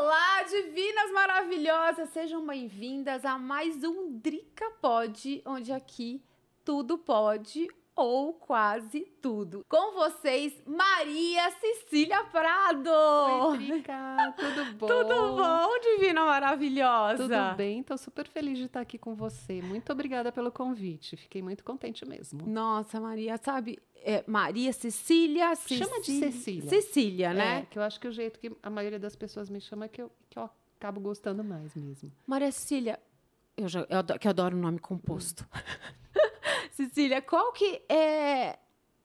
Olá, divinas maravilhosas! Sejam bem-vindas a mais um Drica Pod, onde aqui tudo pode ou quase tudo. Com vocês, Maria Cecília Prado! Oi, Drica! Tudo bom? Tudo bom, divina maravilhosa? Tudo bem, tô super feliz de estar aqui com você. Muito obrigada pelo convite, fiquei muito contente mesmo. Nossa, Maria, sabe, é, Maria Cecília, Cecília. Chama de Cecília. Cecília, né? É, que eu acho que o jeito que a maioria das pessoas me chama é que eu, que eu acabo gostando mais mesmo. Maria Cecília, eu, já, eu que adoro o nome composto. Cecília, qual que é,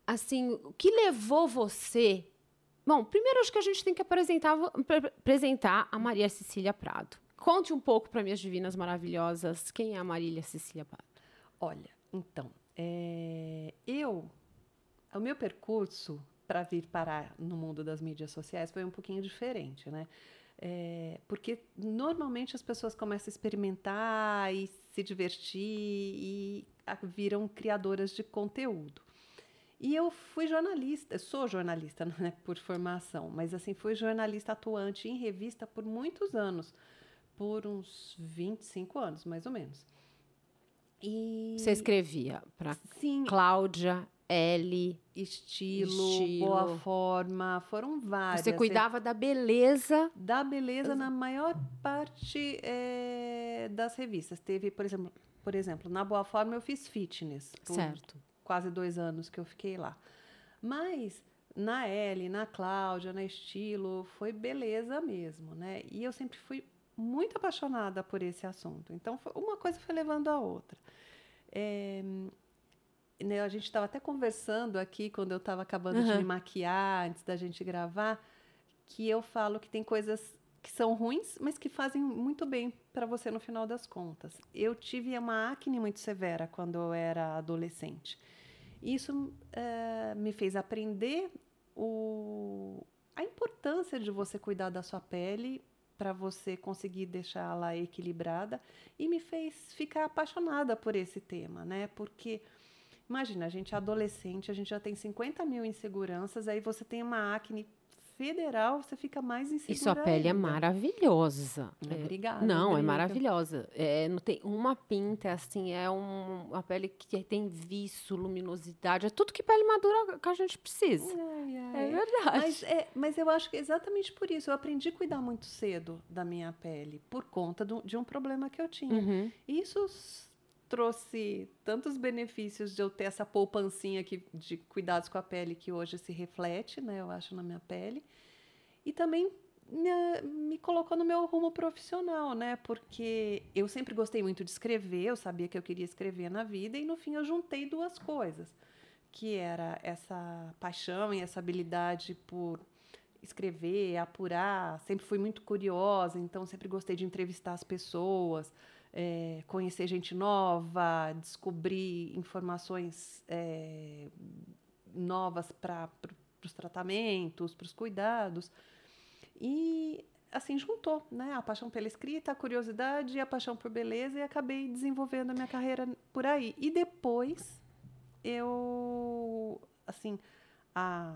assim, o que levou você... Bom, primeiro acho que a gente tem que apresentar, apresentar a Maria Cecília Prado. Conte um pouco para minhas divinas maravilhosas quem é a Marília Cecília Prado. Olha, então, é, eu o meu percurso para vir parar no mundo das mídias sociais foi um pouquinho diferente, né? É, porque normalmente as pessoas começam a experimentar e se divertir e viram criadoras de conteúdo. E eu fui jornalista, sou jornalista não é por formação, mas assim, fui jornalista atuante em revista por muitos anos, por uns 25 anos, mais ou menos. E... Você escrevia para Cláudia L, estilo, estilo, boa forma, foram várias. Você cuidava da beleza? Da beleza na maior parte é, das revistas. Teve, por exemplo, por exemplo, na Boa Forma eu fiz fitness. certo. Quase dois anos que eu fiquei lá. Mas na L, na Cláudia, na Estilo, foi beleza mesmo, né? E eu sempre fui muito apaixonada por esse assunto. Então, uma coisa foi levando a outra. É, né, a gente estava até conversando aqui quando eu estava acabando uhum. de me maquiar antes da gente gravar, que eu falo que tem coisas que são ruins, mas que fazem muito bem para você no final das contas. Eu tive uma acne muito severa quando eu era adolescente. Isso é, me fez aprender o, a importância de você cuidar da sua pele para você conseguir deixá-la equilibrada e me fez ficar apaixonada por esse tema, né? Porque Imagina, a gente é adolescente, a gente já tem 50 mil inseguranças, aí você tem uma acne federal, você fica mais insegura. E sua pele é ainda. é maravilhosa. É, obrigada. Não, é maravilhosa. É, não tem uma pinta, assim, é um, uma pele que tem viço, luminosidade, é tudo que pele madura que a gente precisa. Ai, ai. É verdade. Mas, é, mas eu acho que é exatamente por isso. Eu aprendi a cuidar muito cedo da minha pele, por conta do, de um problema que eu tinha. Uhum. Isso trouxe tantos benefícios de eu ter essa poupancinha aqui de cuidados com a pele que hoje se reflete, né, eu acho, na minha pele. E também me, me, colocou no meu rumo profissional, né? Porque eu sempre gostei muito de escrever, eu sabia que eu queria escrever na vida, e no fim eu juntei duas coisas, que era essa paixão e essa habilidade por escrever, apurar, sempre fui muito curiosa, então sempre gostei de entrevistar as pessoas, é, conhecer gente nova, descobrir informações é, novas para os tratamentos, para os cuidados. E assim juntou, né? A paixão pela escrita, a curiosidade e a paixão por beleza e acabei desenvolvendo a minha carreira por aí. E depois eu, assim, há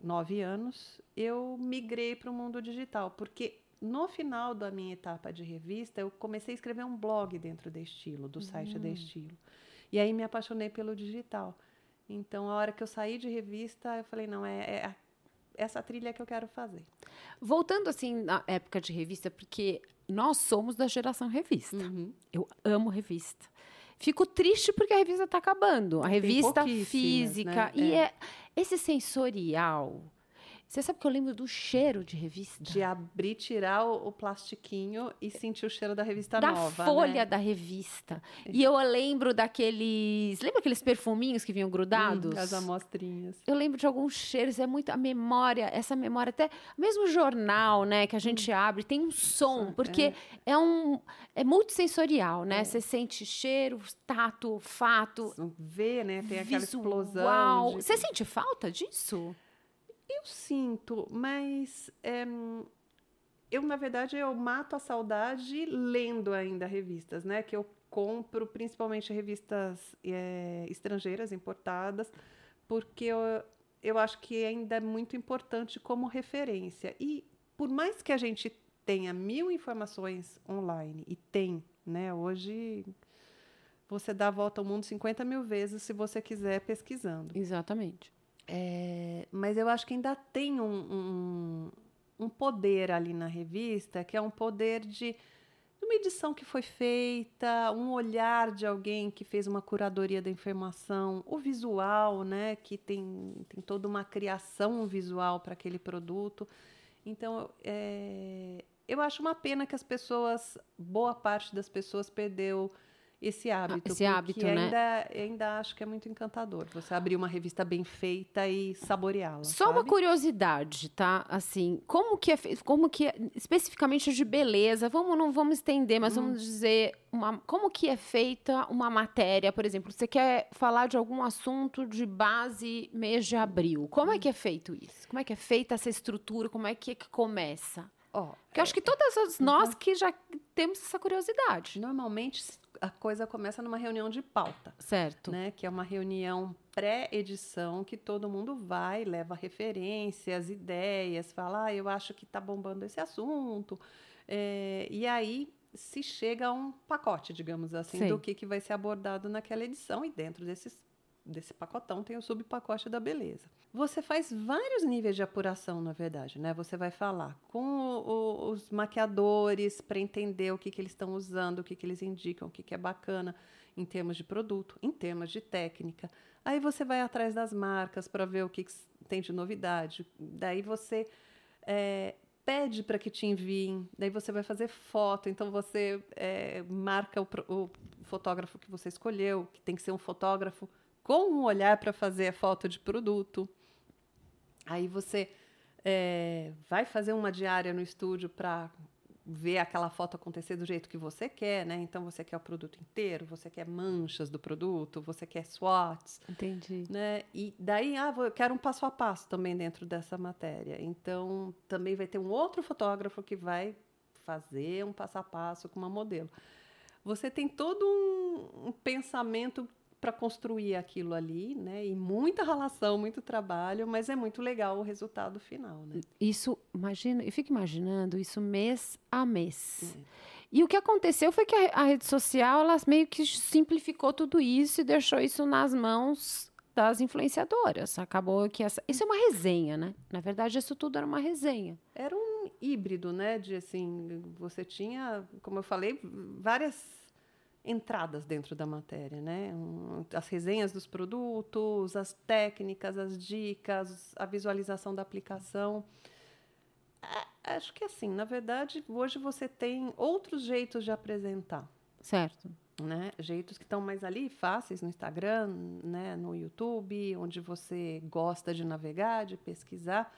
nove anos, eu migrei para o mundo digital, porque no final da minha etapa de revista, eu comecei a escrever um blog dentro da Estilo, do site da hum. Estilo. E aí me apaixonei pelo digital. Então, a hora que eu saí de revista, eu falei, não, é, é essa trilha que eu quero fazer. Voltando assim na época de revista, porque nós somos da geração revista. Uhum. Eu amo revista. Fico triste porque a revista está acabando. A revista física. Né? E é. é esse sensorial você sabe que eu lembro do cheiro de revista? De abrir, tirar o, o plastiquinho e sentir o cheiro da revista da nova. Da folha né? da revista. E eu lembro daqueles. Lembra aqueles perfuminhos que vinham grudados? Hum, as amostrinhas. Eu lembro de alguns cheiros, é muito. A memória, essa memória, até. Mesmo jornal, né, que a gente hum. abre, tem um som, porque é, é um. É multissensorial, né? É. Você sente cheiro, tato, fato. Vê, né? Tem aquela visual. explosão. De... Você sente falta disso? Eu sinto, mas é, eu, na verdade, eu mato a saudade lendo ainda revistas, né? Que eu compro principalmente revistas é, estrangeiras, importadas, porque eu, eu acho que ainda é muito importante como referência. E por mais que a gente tenha mil informações online, e tem, né? Hoje você dá a volta ao mundo 50 mil vezes se você quiser pesquisando. Exatamente. É, mas eu acho que ainda tem um, um, um, poder ali na revista, que é um poder de, uma edição que foi feita, um olhar de alguém que fez uma curadoria da informação, o visual, né, que tem, tem toda uma criação visual para aquele produto. Então, é, eu acho uma pena que as pessoas, boa parte das pessoas perdeu esse ah, hábito. Esse hábito, né? Ainda, ainda acho que é muito encantador. Você abrir uma revista bem feita e saboreá-la. Só sabe? uma curiosidade, tá? Assim, como que é, como que é, especificamente de beleza? Vamos não vamos estender, mas hum. vamos dizer uma, como que é feita uma matéria, por exemplo, você quer falar de algum assunto de base mês de abril. Como é hum. que é feito isso? Como é que é feita essa estrutura? Como é que, é que começa? Oh, eu acho que todas nós que já temos essa curiosidade. Normalmente a coisa começa numa reunião de pauta. Certo. Né? Que é uma reunião pré-edição que todo mundo vai, leva referências, ideias, fala, ah, eu acho que está bombando esse assunto. É, e aí se chega a um pacote, digamos assim, Sim. do que, que vai ser abordado naquela edição, e dentro desses, desse pacotão tem o subpacote da beleza. Você faz vários níveis de apuração, na verdade, né? Você vai falar com o, os maquiadores para entender o que, que eles estão usando, o que, que eles indicam, o que, que é bacana em termos de produto, em termos de técnica. Aí você vai atrás das marcas para ver o que, que, tem de novidade. Daí você é, pede para que te enviem. Daí você vai fazer foto. Então você é, marca o, o fotógrafo que você escolheu, que tem que ser um fotógrafo com um olhar para fazer a foto de produto. Aí você é, vai fazer uma diária no estúdio para ver aquela foto acontecer do jeito que você quer, né? Então você quer o produto inteiro, você quer manchas do produto, você quer SWOTs. Entendi. Né? E daí, ah, eu quero um passo a passo também dentro dessa matéria. Então também vai ter um outro fotógrafo que vai fazer um passo a passo com uma modelo. Você tem todo um, um pensamento para construir aquilo ali, né? E muita relação, muito trabalho, mas é muito legal o resultado final, né? Isso, imagina, eu fico imaginando isso mês a mês. É. E o que aconteceu foi que a, a, rede social, ela meio que simplificou tudo isso e deixou isso nas mãos das influenciadoras. Acabou que essa, isso é uma resenha, né? Na verdade, isso tudo era uma resenha. Era um híbrido, né? De assim, você tinha, como eu falei, várias entradas dentro da matéria, né? As resenhas dos produtos, as técnicas, as dicas, a visualização da aplicação. Acho que assim, na verdade, hoje você tem outros jeitos de apresentar. Certo. Né? Jeitos que estão mais ali, fáceis no Instagram, né? no YouTube, onde você gosta de navegar, de pesquisar.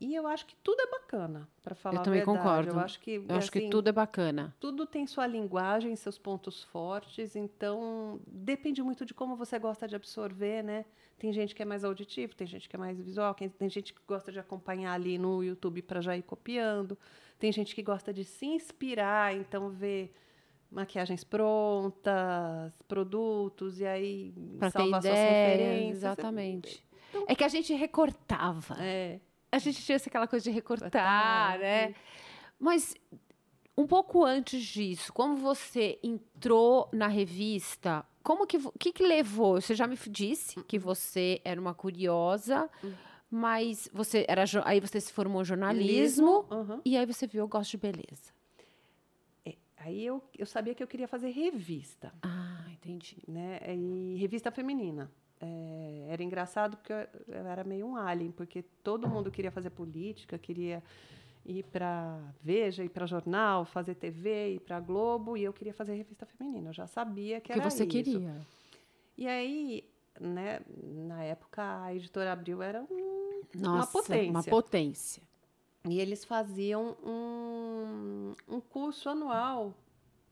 E eu acho que tudo é bacana, para falar eu também a verdade. concordo. Eu acho que eu acho que assim, tudo é bacana. Tudo tem sua linguagem, seus pontos fortes, então depende muito de como você gosta de absorver, né? Tem gente que é mais auditivo, tem gente que é mais visual, tem gente que gosta de acompanhar ali no YouTube para já ir copiando. Tem gente que gosta de se inspirar, então ver maquiagens prontas, produtos e aí pra salvar ter ideias, suas referências. Exatamente. Então, é que a gente recortava. É a gente tinha aquela coisa de recortar, né? Mas um pouco antes disso, como você entrou na revista, como que que, que levou? Você já me disse que você era uma curiosa, mas você era aí você se formou em jornalismo uhum. e aí você viu eu gosto de beleza. É, aí eu, eu sabia que eu queria fazer revista. Ah, entendi. Né? E revista feminina é, era engraçado porque eu, eu, era meio um alien, porque todo mundo queria fazer política, queria ir para Veja, ir para jornal, fazer TV, ir para Globo, e eu queria fazer revista feminina. Eu já sabia que, que era você isso. queria. E aí, né, na época, a editora Abril era um, Nossa, uma potência. Uma potência. E eles faziam um, um curso anual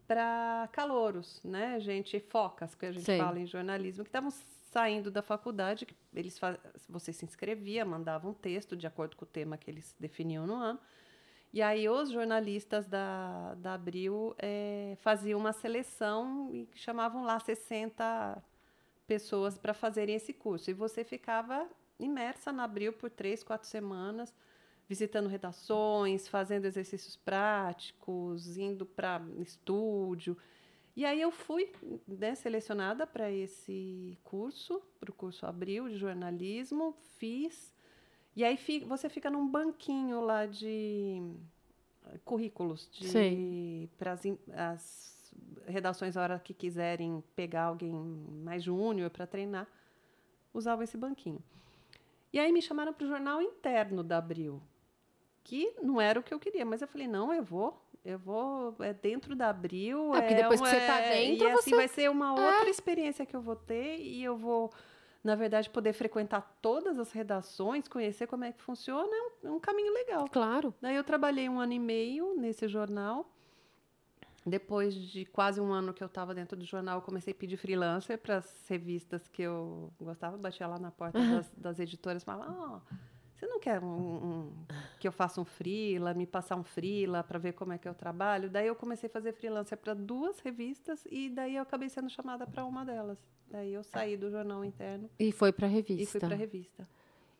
para calouros, né, gente, focas, que a gente Sei. fala em jornalismo, que estavam saindo da faculdade, eles você se inscrevia, mandava um texto de acordo com o tema que eles definiam no ano. E aí os jornalistas da, da Abril é, faziam uma seleção e chamavam lá 60 pessoas para fazerem esse curso. E você ficava imersa na Abril por três, quatro semanas, visitando redações, fazendo exercícios práticos, indo para estúdio. E aí eu fui né, selecionada para esse curso, para o curso Abril de jornalismo, fiz. E aí você fica num banquinho lá de currículos para as, as redações a hora que quiserem pegar alguém mais júnior para treinar, usavam esse banquinho. E aí me chamaram para o jornal interno da Abril, que não era o que eu queria, mas eu falei, não, eu vou, eu vou, é dentro da Abril. É, porque depois que você está é, dentro, e você... assim vai ser uma outra é. experiência que eu vou ter e eu vou, na verdade, poder frequentar todas as redações, conhecer como é que funciona, é um, é um caminho legal. Claro. Daí eu trabalhei um ano e meio nesse jornal. Depois de quase um ano que eu estava dentro do jornal, eu comecei a pedir freelancer para as revistas que eu gostava, batia lá na porta das, das editoras e falava, oh, você não quer um, um, que eu faça um freela, me passar um freela para ver como é que eu trabalho? Daí eu comecei a fazer freelancer para duas revistas e daí eu acabei sendo chamada para uma delas. Daí eu saí do jornal interno. E foi para a revista. E fui para a revista.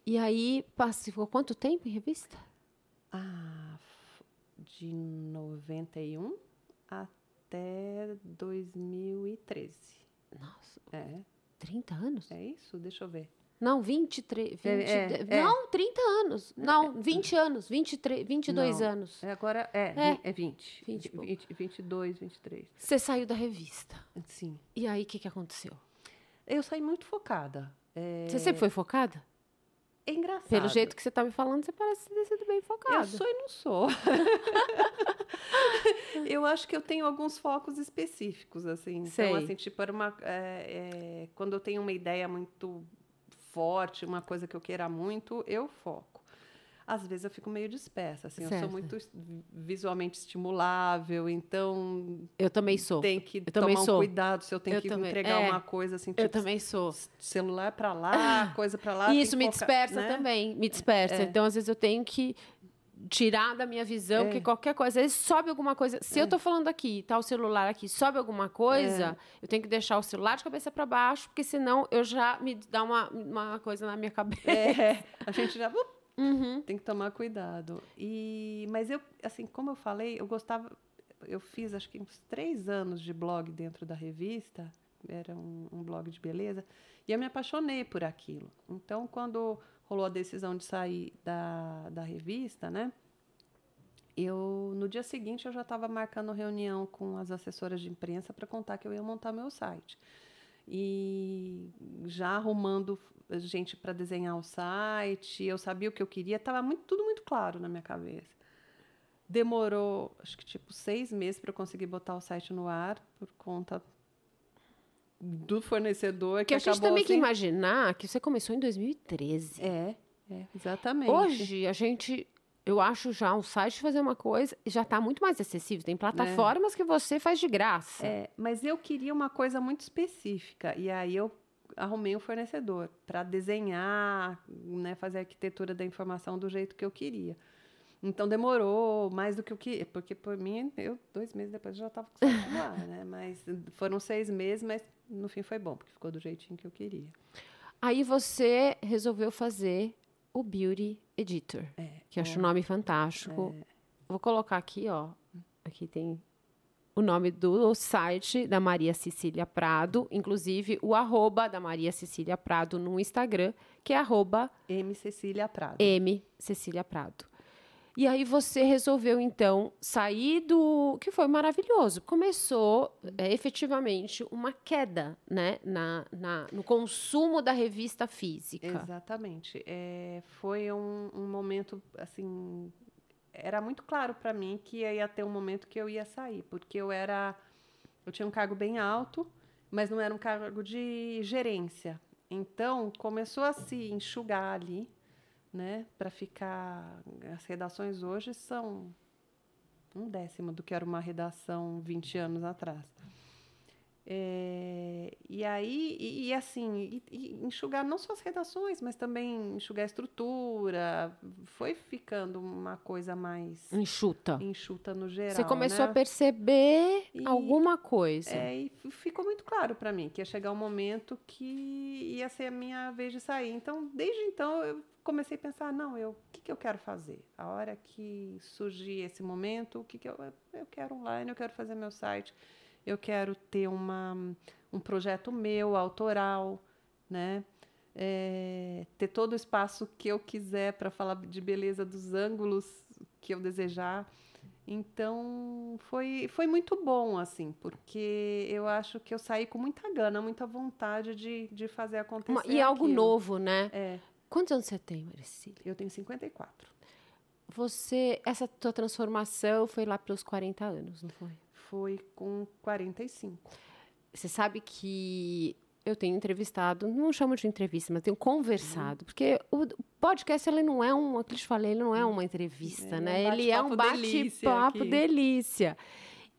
E aí, ficou quanto tempo em revista? Ah, de 91 até 2013. Nossa. É. 30 anos? É isso? Deixa eu ver. Não, 23. 20, é, é, não, 30 anos. Não, 20 anos. 23, 22 não, anos. É, agora é, é, é 20. 20, 20 22, 23. Você saiu da revista. Sim. E aí, o que, que aconteceu? Eu saí muito focada. É... Você sempre foi focada? É engraçado. Pelo jeito que você está me falando, você parece ter sido bem focada. Eu sou e não sou. eu acho que eu tenho alguns focos específicos, assim. Então, Sei. Então, assim, tipo, era uma, é, é, quando eu tenho uma ideia muito forte, uma coisa que eu queira muito, eu foco. Às vezes eu fico meio dispersa, assim, certo. eu sou muito visualmente estimulável, então eu também sou. Tem que eu tomar um sou. cuidado se eu tenho eu que também. entregar é. uma coisa assim, tipo, eu também sou. Celular para lá, coisa para lá. Isso me focar, dispersa né? também, me dispersa. É. Então às vezes eu tenho que tirar da minha visão, é. porque qualquer coisa, às vezes sobe alguma coisa. Se é. eu tô falando aqui, tá o celular aqui, sobe alguma coisa, é. eu tenho que deixar o celular de cabeça para baixo, porque senão eu já me dá uma, uma coisa na minha cabeça. É, a gente já uhum. tem que tomar cuidado. E mas eu, assim, como eu falei, eu gostava, eu fiz acho que uns três anos de blog dentro da revista, era um, um blog de beleza, e eu me apaixonei por aquilo. Então, quando rolou a decisão de sair da, da revista, né? Eu, no dia seguinte, eu já estava marcando reunião com as assessoras de imprensa para contar que eu ia montar meu site. E já arrumando gente para desenhar o site, eu sabia o que eu queria, estava muito, tudo muito claro na minha cabeça. Demorou, acho que tipo seis meses para eu conseguir botar o site no ar, por conta do fornecedor que, que a gente também assim... que imaginar que você começou em 2013. É, é, exatamente. Hoje a gente eu acho já um site fazer uma coisa já está muito mais acessível. Tem plataformas é. que você faz de graça. É, mas eu queria uma coisa muito específica e aí eu arrumei um fornecedor para desenhar, né, fazer a arquitetura da informação do jeito que eu queria. Então demorou mais do que o que. Porque por mim, eu dois meses depois já estava com lá, né? Mas foram seis meses, mas no fim foi bom, porque ficou do jeitinho que eu queria. Aí você resolveu fazer o Beauty Editor, é, que eu acho o nome fantástico. É. Vou colocar aqui, ó. Aqui tem o nome do site da Maria Cecília Prado, inclusive o arroba da Maria Cecília Prado no Instagram, que é arroba M Cecília Prado. M Cecília Prado. E aí você resolveu, então, sair do. que foi maravilhoso. Começou é, efetivamente uma queda né, na, na, no consumo da revista física. Exatamente. É, foi um, um momento, assim. Era muito claro para mim que ia ter um momento que eu ia sair, porque eu era. Eu tinha um cargo bem alto, mas não era um cargo de gerência. Então, começou a se enxugar ali né, para ficar. As redações hoje são um décimo do que era uma redação 20 anos atrás. É, e aí, e, e assim, e, e enxugar não só as redações, mas também enxugar a estrutura. Foi ficando uma coisa mais. Enxuta. Enxuta no geral. Você começou né? a perceber alguma coisa. É, e ficou muito claro para mim que ia chegar um momento que ia ser a minha vez de sair. Então, desde então, eu comecei a pensar: não, eu, o que, que eu quero fazer? A hora que surgir esse momento, o que, que eu, eu quero online, eu quero fazer meu site eu quero ter uma, um projeto meu, autoral, né? É, ter todo o espaço que eu quiser para falar de beleza dos ângulos que eu desejar. Então, foi, foi muito bom, assim, porque eu acho que eu saí com muita gana, muita vontade de, de fazer acontecer. Uma, e algo aquilo. novo, né? É. Quantos anos você tem, Maricília? Eu tenho 54. Você, essa tua transformação foi lá pelos 40 anos, não foi? Foi com 45. Você sabe que eu tenho entrevistado, não chamo de entrevista, mas tenho conversado, uhum. porque o podcast ele não é um, aquilo que eu te falei, ele não é uma entrevista, é, né? Um ele é um bate-papo delícia. delícia.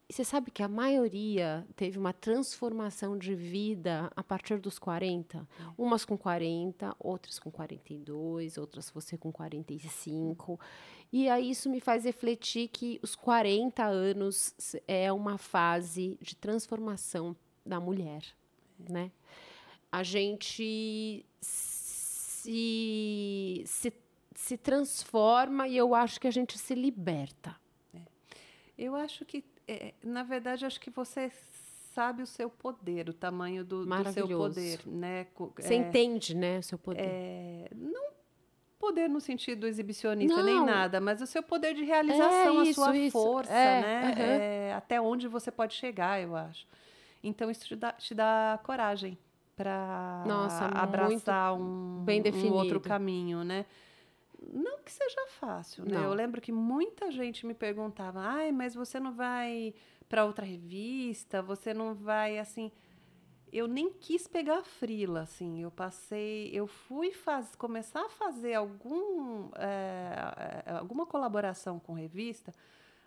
E você sabe que a maioria teve uma transformação de vida a partir dos 40? Umas com 40, outras com 42, outras você com 45. E aí isso me faz refletir que os 40 anos é uma fase de transformação da mulher, né? A gente se, se, se transforma e eu acho que a gente se liberta. É. Eu acho que é, na verdade, acho que você sabe o seu poder, o tamanho do, do seu poder, né? Você é, entende, né, o seu poder? É, não poder no sentido exibicionista não. nem nada, mas o seu poder de realização, isso, a sua isso. força, é, né? Uhum. até onde você pode chegar, eu acho. Então isso te dá, te dá coragem para abraçar um, um outro caminho, né? Não que seja fácil, né? Não. Eu lembro que muita gente me perguntava: "Ai, mas você não vai para outra revista? Você não vai assim?" Eu nem quis pegar frila, assim. Eu passei, eu fui faz, começar a fazer algum, é, alguma colaboração com revista,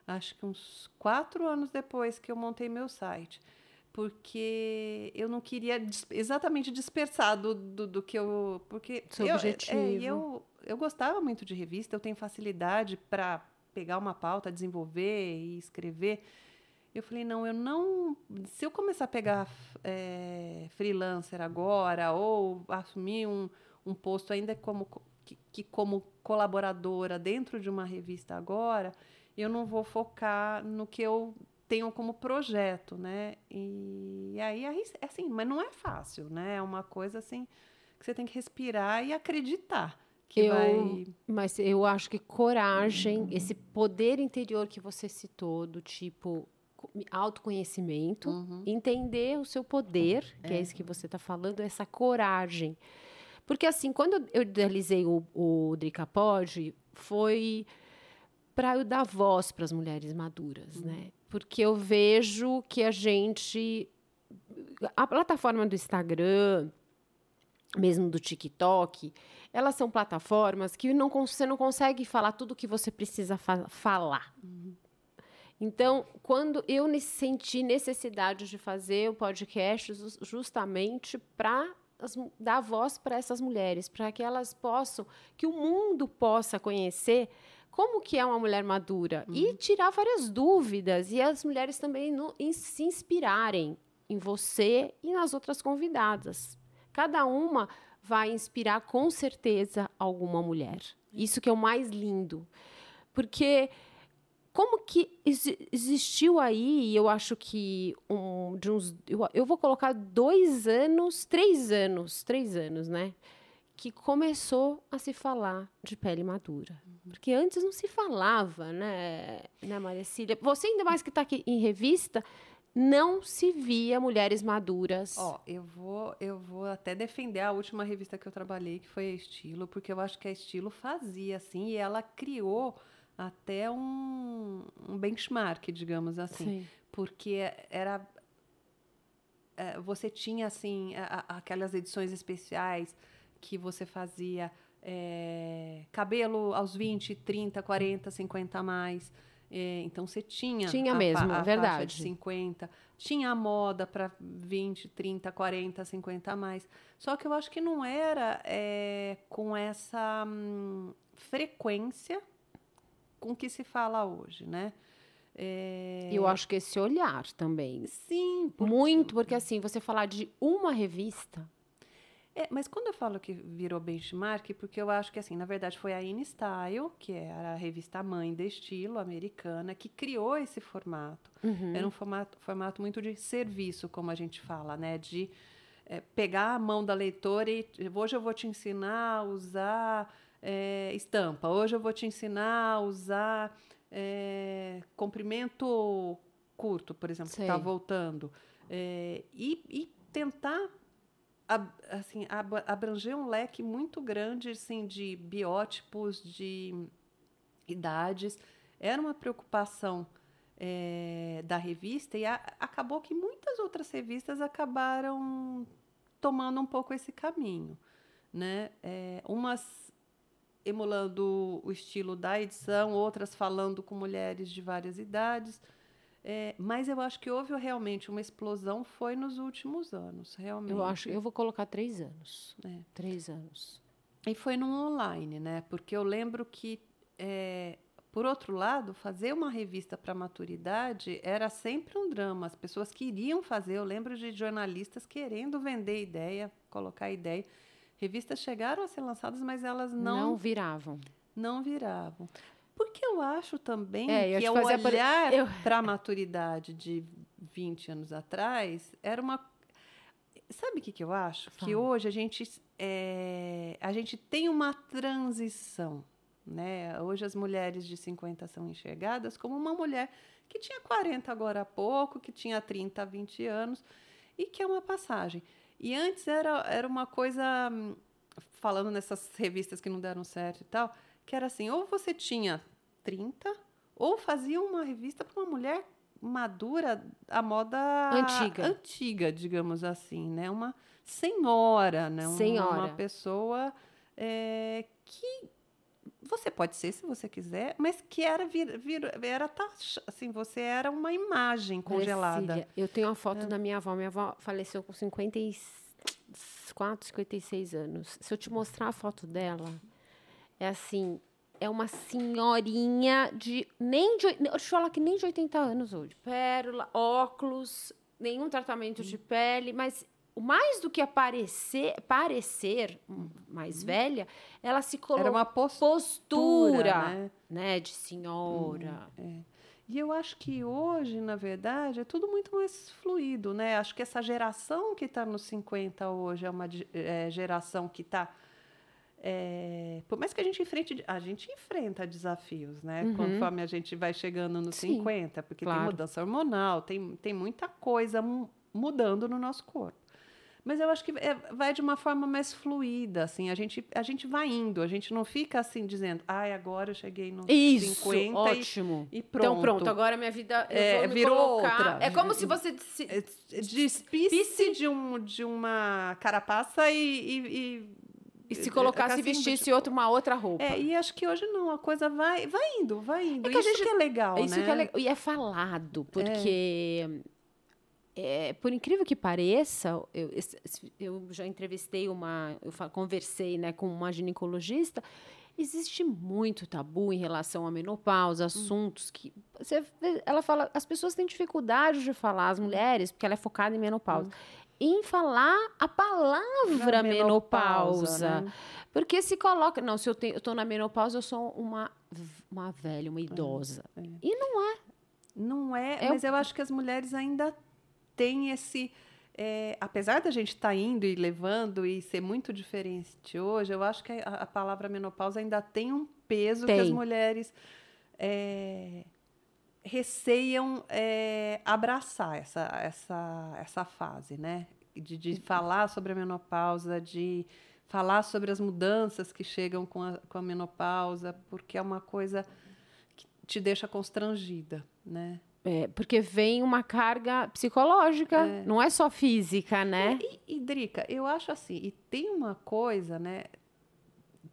acho que uns quatro anos depois que eu montei meu site porque eu não queria exatamente dispersar do, do, do, que eu. Porque Seu eu, objetivo. É, eu, eu gostava muito de revista, eu tenho facilidade para pegar uma pauta, desenvolver e escrever. Eu falei, não, eu não. Se eu começar a pegar é, freelancer agora, ou assumir um, um posto ainda como, que, que, como colaboradora dentro de uma revista agora, eu não vou focar no que eu tenho como projeto, né? E, e aí, é assim, mas não é fácil, né? É uma coisa assim que você tem que respirar e acreditar que eu, vai. Mas eu acho que coragem, uhum. esse poder interior que você citou, do tipo autoconhecimento, uhum. entender o seu poder, que é, é isso que você está falando, essa coragem. Porque, assim, quando eu idealizei o, o Drica Pod, foi para eu dar voz para as mulheres maduras, uhum. né? Porque eu vejo que a gente. A plataforma do Instagram, mesmo do TikTok, elas são plataformas que não, você não consegue falar tudo o que você precisa fa falar. Uhum. Então, quando eu senti necessidade de fazer o podcast justamente para dar voz para essas mulheres, para que elas possam, que o mundo possa conhecer como que é uma mulher madura uhum. e tirar várias dúvidas e as mulheres também no, em, se inspirarem em você e nas outras convidadas. Cada uma vai inspirar com certeza alguma mulher. Isso que é o mais lindo. Porque como que existiu aí, eu acho que um, de uns. Eu, eu vou colocar dois anos, três anos, três anos, né? Que começou a se falar de pele madura. Uhum. Porque antes não se falava, né, né Maria Cília? Você, ainda mais que está aqui em revista, não se via mulheres maduras. Ó, oh, eu vou, eu vou até defender a última revista que eu trabalhei, que foi a Estilo, porque eu acho que a Estilo fazia assim e ela criou até um, um benchmark, digamos assim, Sim. porque era é, você tinha assim a, aquelas edições especiais que você fazia é, cabelo aos 20, 30, 40, 50 a mais É, então você tinha. Tinha a, mesmo, a, a verdade. de 50. Tinha a moda para 20, 30, 40, 50 a mais. Só que eu acho que não era é, com essa hum, frequência com que se fala hoje, né? É... Eu acho que esse olhar também. Sim. Porque... Muito, porque assim, você falar de uma revista é, mas quando eu falo que virou benchmark, porque eu acho que, assim, na verdade foi a InStyle, que era a revista mãe de estilo americana, que criou esse formato. Uhum. Era um formato, formato muito de serviço, como a gente fala, né? De é, pegar a mão da leitora e hoje eu vou te ensinar a usar é, estampa, hoje eu vou te ensinar a usar é, comprimento curto, por exemplo, Sei. que está voltando. É, e, e tentar assim, abranger um leque muito grande assim, de biótipos, de idades. Era uma preocupação é, da revista e a, acabou que muitas outras revistas acabaram tomando um pouco esse caminho. Né? É, umas emulando o estilo da edição, outras falando com mulheres de várias idades. É, mas eu acho que houve realmente uma explosão foi nos últimos anos, realmente. Eu acho, eu vou colocar três anos. É. Três anos. E foi no online, né? Porque eu lembro que, é, por outro lado, fazer uma revista para maturidade era sempre um drama. As pessoas queriam fazer. Eu lembro de jornalistas querendo vender ideia, colocar ideia. Revistas chegaram a ser lançadas, mas elas não não viravam. Não viravam. Porque eu acho também é, que o olhar eu... para a maturidade de 20 anos atrás era uma. Sabe o que, que eu acho? Fala. Que hoje a gente, é... a gente tem uma transição. Né? Hoje as mulheres de 50 são enxergadas como uma mulher que tinha 40 agora há pouco, que tinha 30, 20 anos, e que é uma passagem. E antes era, era uma coisa, falando nessas revistas que não deram certo e tal, que era assim, ou você tinha 30, ou fazia uma revista para uma mulher madura, a moda antiga, antiga digamos assim, né? Uma senhora, né? Senhora. Uma, uma pessoa é, que você pode ser se você quiser, mas que era vir, vir era assim, você era uma imagem congelada. eu tenho uma foto é. da minha avó, minha avó faleceu com 54, 56 anos. Se eu te mostrar a foto dela, é assim, é uma senhorinha de nem de, deixa eu falar que nem de 80 anos hoje. Pérola, óculos, nenhum tratamento de pele, mas mais do que aparecer, parecer mais uhum. velha, ela se colocou Era uma postura, postura né? né? de senhora. Hum, é. E eu acho que hoje, na verdade, é tudo muito mais fluido, né? Acho que essa geração que está nos 50 hoje é uma é, geração que está é, por mais que a gente enfrente, a gente enfrenta desafios, né? Uhum. Conforme a gente vai chegando nos Sim, 50, porque claro. tem mudança hormonal, tem, tem muita coisa mudando no nosso corpo. Mas eu acho que é, vai de uma forma mais fluida, assim, a gente, a gente vai indo, a gente não fica assim dizendo, ai, agora eu cheguei nos Isso, 50 ótimo. E, e pronto. Então pronto, agora minha vida é, virou colocar. outra. É como se você se, é, despisse de, um, de uma carapaça e, e, e e se colocasse e vestisse outra, uma outra roupa. É, e acho que hoje não, a coisa vai, vai indo, vai indo. É que isso gente, que é legal, isso né? Que é legal. E é falado, porque... É. É, por incrível que pareça, eu, eu já entrevistei uma, eu conversei né, com uma ginecologista. Existe muito tabu em relação à menopausa, hum. assuntos que você, ela fala, as pessoas têm dificuldade de falar, as mulheres, porque ela é focada em menopausa. Hum em falar a palavra menopausa. menopausa né? Porque se coloca. Não, se eu estou na menopausa, eu sou uma, uma velha, uma idosa. É, é. E não é. Não é, é mas eu acho que as mulheres ainda têm esse. É, apesar da gente estar tá indo e levando e ser muito diferente hoje, eu acho que a, a palavra menopausa ainda tem um peso tem. que as mulheres é, receiam é, abraçar essa, essa, essa fase, né? De, de falar sobre a menopausa, de falar sobre as mudanças que chegam com a, com a menopausa, porque é uma coisa que te deixa constrangida, né? É, porque vem uma carga psicológica, é. não é só física, né? E, e, Drica, eu acho assim, e tem uma coisa, né?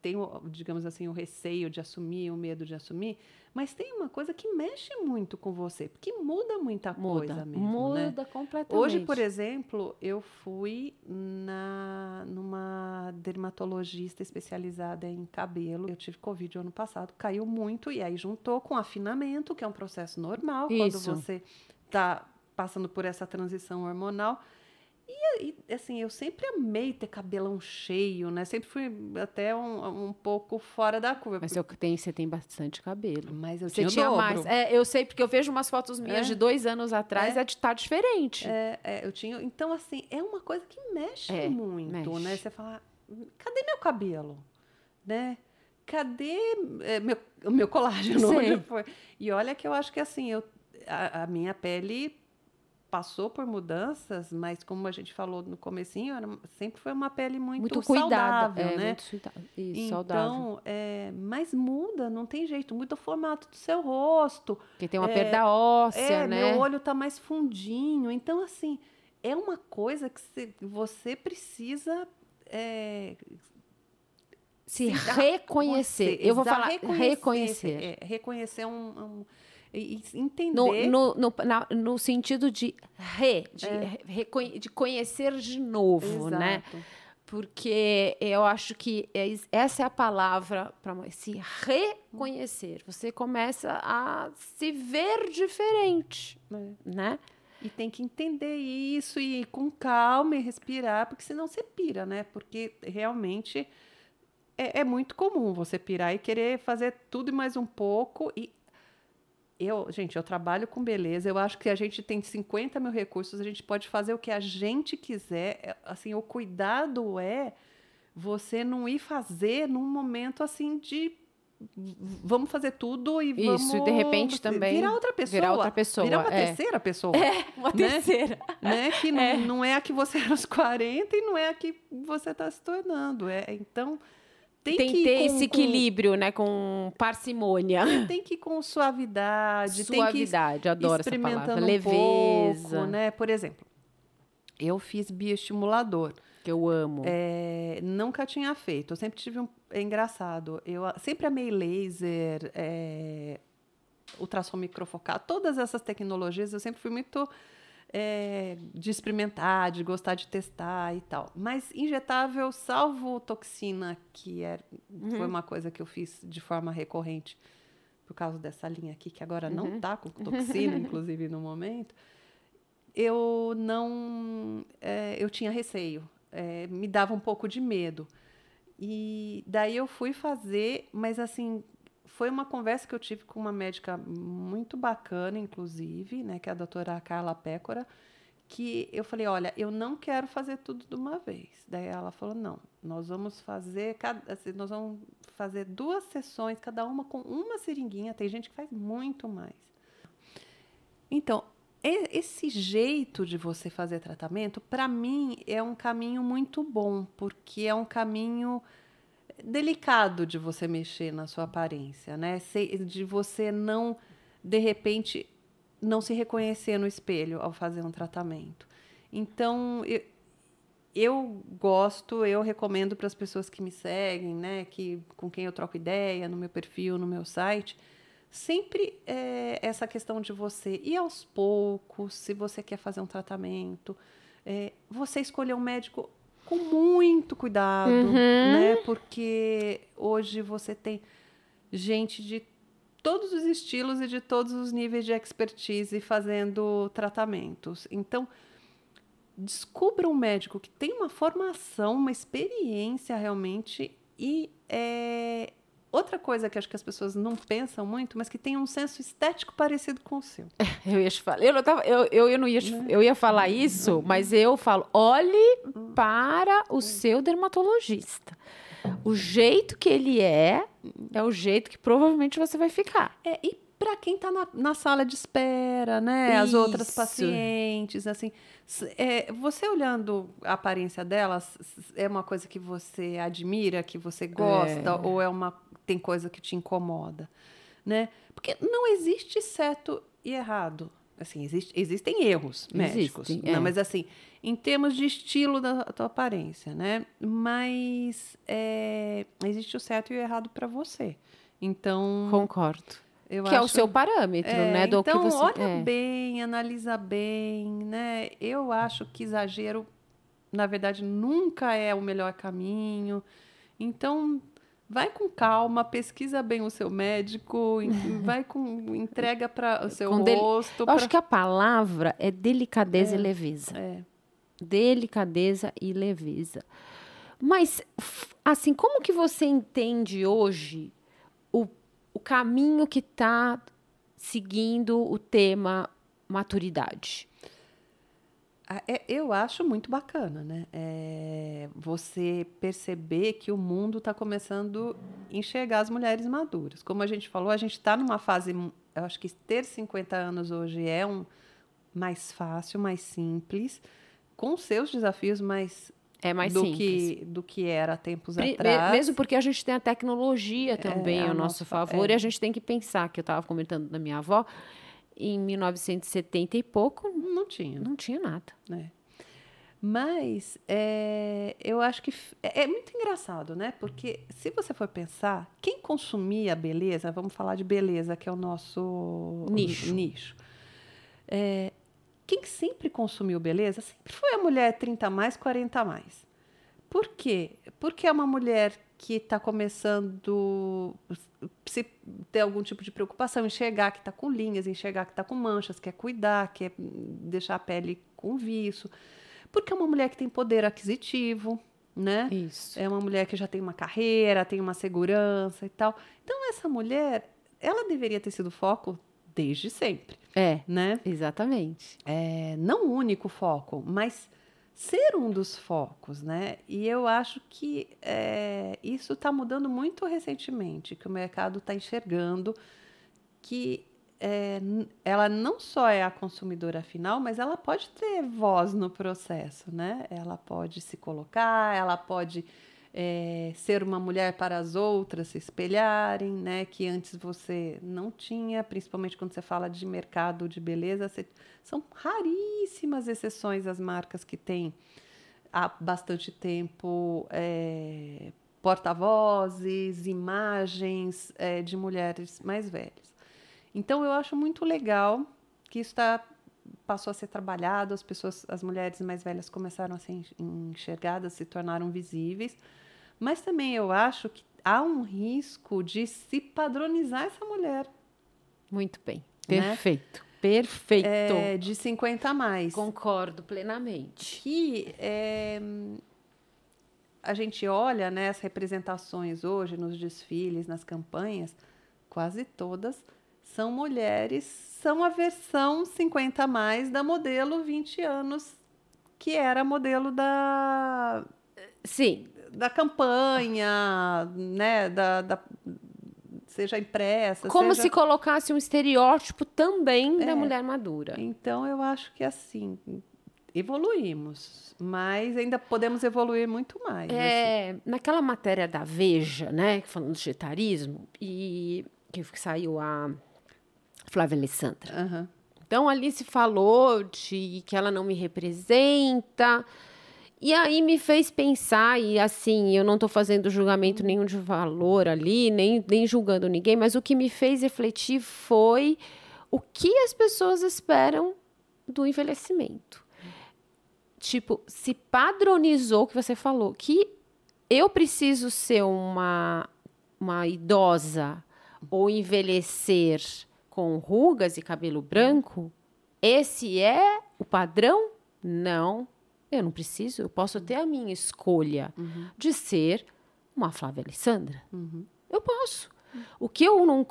Tem, digamos assim, o receio de assumir, o medo de assumir, mas tem uma coisa que mexe muito com você, porque muda muita muda, coisa mesmo. Muda né? completamente. Hoje, por exemplo, eu fui na, numa dermatologista especializada em cabelo. Eu tive Covid ano passado, caiu muito, e aí juntou com afinamento, que é um processo normal Isso. quando você está passando por essa transição hormonal. E, e, assim, eu sempre amei ter cabelão cheio, né? Sempre fui até um, um pouco fora da curva. Mas eu tenho, você tem bastante cabelo. Mas eu você tinha, tinha mais. É, eu sei, porque eu vejo umas fotos minhas é. de dois anos atrás, é, é de tá diferente. É, é, eu tinha. Então, assim, é uma coisa que mexe é, muito, mexe. né? Você fala, cadê meu cabelo? Né? Cadê é, meu, o meu colágeno? E olha que eu acho que assim, eu, a, a minha pele passou por mudanças, mas como a gente falou no comecinho, era, sempre foi uma pele muito, muito cuidada, é, né? Muito Isso, então, saudável. É, mas muda, não tem jeito, muda o formato do seu rosto. Que tem uma é, perda óssea, é, né? Meu olho tá mais fundinho. Então, assim, é uma coisa que você precisa é, se, se reconhecer. Eu vou falar reconhecer. Reconhecer, é, reconhecer um, um e entender. No, no, no, na, no sentido de re, de, é. de conhecer de novo, né? Exato. né? Porque eu acho que é, essa é a palavra para se reconhecer. Você começa a se ver diferente, é. né? E tem que entender isso e ir com calma e respirar, porque senão você pira, né? Porque realmente é, é, muito comum você pirar e querer fazer tudo e mais um pouco. E eu, gente, eu trabalho com beleza. Eu acho que a gente tem 50 mil recursos, a gente pode fazer o que a gente quiser. É, assim, o cuidado é você não ir fazer num momento assim de vamos fazer tudo e vamos isso e de repente também virar outra pessoa virar outra pessoa virar uma é. terceira pessoa é uma né? terceira né que é. Não, não é a que você era aos 40 e não é a que você está se tornando é então tem, tem que ter com, esse equilíbrio, com... né? Com parcimônia. Tem que ir com suavidade. Suavidade, tem que adoro essa palavra. Um Leveza. Pouco, né? Por exemplo, eu fiz bioestimulador. Que eu amo. É, nunca tinha feito. Eu sempre tive um... É engraçado. Eu sempre amei laser, é, ultrassom microfocado. Todas essas tecnologias eu sempre fui muito é, de experimentar, de gostar de testar e tal. Mas injetável, salvo toxina, que é, uhum. foi uma coisa que eu fiz de forma recorrente por causa dessa linha aqui, que agora uhum. não está com toxina, inclusive no momento, eu não. É, eu tinha receio, é, me dava um pouco de medo. E daí eu fui fazer, mas assim, foi uma conversa que eu tive com uma médica muito bacana, inclusive, né, que é a doutora Carla Pécora, que eu falei, olha, eu não quero fazer tudo de uma vez. Daí ela falou, não, nós vamos fazer, assim, nós vamos fazer duas sessões, cada uma com uma seringuinha. Tem gente que faz muito mais. Então, esse jeito de você fazer tratamento, para mim, é um caminho muito bom, porque é um caminho delicado de você mexer na sua aparência, né? De você não, de repente, não se reconhecer no espelho ao fazer um tratamento. Então, eu, eu gosto, eu recomendo para as pessoas que me seguem, né, que com quem eu troco ideia no meu perfil, no meu site, sempre é, essa questão de você ir aos poucos, se você quer fazer um tratamento, é, você escolher um médico com muito cuidado, uhum. né? Porque hoje você tem gente de todos os estilos e de todos os níveis de expertise fazendo tratamentos. Então, descubra um médico que tem uma formação, uma experiência realmente e é, Outra coisa que acho que as pessoas não pensam muito, mas que tem um senso estético parecido com o seu. Eu ia te falar, eu não, tava, eu, eu, não ia, né? eu ia falar isso, mas eu falo, olhe para o seu dermatologista. O jeito que ele é, é o jeito que provavelmente você vai ficar. É, e para quem está na, na, sala de espera, né? Isso. As outras pacientes, assim. É, você olhando a aparência delas, é uma coisa que você admira, que você gosta, é. ou é uma tem coisa que te incomoda, né? Porque não existe certo e errado, assim, existe, existem erros médicos, existem, não, é. mas assim, em termos de estilo da tua aparência, né? Mas é, existe o certo e o errado para você. Então. Concordo. Que acho, é o seu parâmetro, é, né? Do então, que você, olha é. bem, analisa bem, né? Eu acho que exagero, na verdade, nunca é o melhor caminho. Então, vai com calma, pesquisa bem o seu médico, vai com entrega para o seu com rosto. Pra... Acho que a palavra é delicadeza é, e leveza. É. Delicadeza e leveza. Mas, assim, como que você entende hoje o, caminho que está seguindo o tema maturidade? É, eu acho muito bacana, né? É você perceber que o mundo está começando a enxergar as mulheres maduras. Como a gente falou, a gente está numa fase. Eu acho que ter 50 anos hoje é um mais fácil, mais simples, com seus desafios, mas é mais do simples. que do que era tempos atrás. Mesmo porque a gente tem a tecnologia é, também é, ao nosso favor é. e a gente tem que pensar que eu estava comentando da minha avó em 1970 e pouco não tinha. Não tinha nada. É. Mas é, eu acho que é, é, muito engraçado, né? Porque se você for pensar, quem consumia beleza, vamos falar de beleza, que é o nosso nicho. nicho é, quem sempre consumiu beleza sempre foi a mulher 30 mais, 40 mais. Por quê? Porque é uma mulher que está começando se ter algum tipo de preocupação, enxergar que está com linhas, enxergar que está com manchas, quer cuidar, quer deixar a pele com viço. Porque é uma mulher que tem poder aquisitivo, né? Isso. É uma mulher que já tem uma carreira, tem uma segurança e tal. Então, essa mulher, ela deveria ter sido foco desde sempre. É, né? Exatamente. É, não o único foco, mas ser um dos focos, né? E eu acho que é, isso está mudando muito recentemente, que o mercado está enxergando que é, ela não só é a consumidora final, mas ela pode ter voz no processo, né? Ela pode se colocar, ela pode é, ser uma mulher para as outras se espelharem, né? Que antes você não tinha, principalmente quando você fala de mercado de beleza, você, são raríssimas exceções as marcas que têm há bastante tempo é, porta-vozes, imagens é, de mulheres mais velhas. Então eu acho muito legal que isso tá, passou a ser trabalhado, as pessoas, as mulheres mais velhas começaram a ser enxergadas, se tornaram visíveis. Mas também eu acho que há um risco de se padronizar essa mulher. Muito bem. Né? Perfeito. Né? Perfeito. É, de 50 a mais. Concordo plenamente. Que é, a gente olha né, as representações hoje nos desfiles, nas campanhas, quase todas são mulheres, são a versão 50 a mais da modelo 20 anos, que era modelo da. Sim, da campanha, né, da, da seja impressa. Como seja... se colocasse um estereótipo também é. da mulher madura. Então eu acho que assim evoluímos, mas ainda podemos evoluir muito mais. É, assim. naquela matéria da Veja, né, falando de etarismo e que saiu a Flávia Alessandra. Uhum. Então ali se falou de que ela não me representa e aí me fez pensar, e assim, eu não estou fazendo julgamento nenhum de valor ali, nem, nem julgando ninguém, mas o que me fez refletir foi o que as pessoas esperam do envelhecimento. Tipo, se padronizou o que você falou, que eu preciso ser uma, uma idosa ou envelhecer com rugas e cabelo branco, esse é o padrão? Não eu não preciso, eu posso ter a minha escolha uhum. de ser uma Flávia Alessandra. Uhum. Eu posso. Uhum. O que eu não.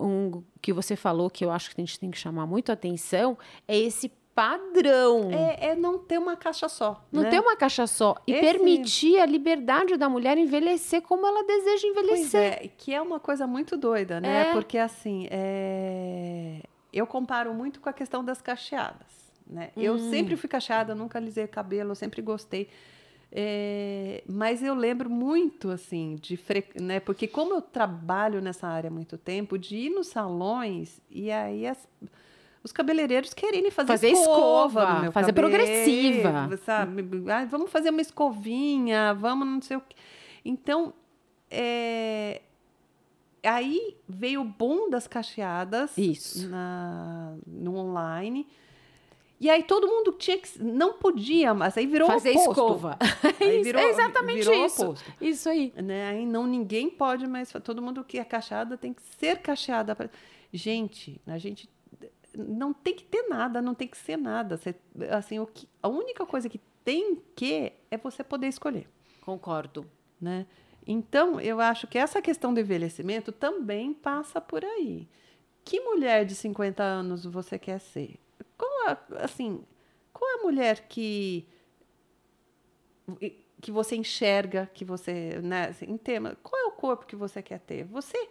Um, que você falou que eu acho que a gente tem que chamar muito atenção é esse padrão. É, é não ter uma caixa só. Não né? ter uma caixa só. E esse... permitir a liberdade da mulher envelhecer como ela deseja envelhecer. Pois é, que é uma coisa muito doida, né? É. Porque assim, é... eu comparo muito com a questão das cacheadas. Né? Hum. Eu sempre fui cacheada, nunca alisei cabelo, sempre gostei. É, mas eu lembro muito, assim, de fre... né? Porque como eu trabalho nessa área há muito tempo, de ir nos salões e aí as... os cabeleireiros quererem fazer, fazer escova, escova fazer cabelo, progressiva. Sabe? Ah, vamos fazer uma escovinha, vamos não sei o quê. Então, é, aí veio o boom das cacheadas Isso. Na, no online. E aí todo mundo tinha que. Não podia, mas aí virou Fazer oposto. escova. Aí virou, é exatamente virou isso. Oposto. Isso aí. Né? Aí não ninguém pode mais. Todo mundo que é cacheada tem que ser cacheada. Gente, a gente não tem que ter nada, não tem que ser nada. Você, assim, o que, a única coisa que tem que é você poder escolher. Concordo. Né? Então, eu acho que essa questão do envelhecimento também passa por aí. Que mulher de 50 anos você quer ser? Qual a, assim, qual é a mulher que que você enxerga, que você, né, assim, em tema, qual é o corpo que você quer ter? Você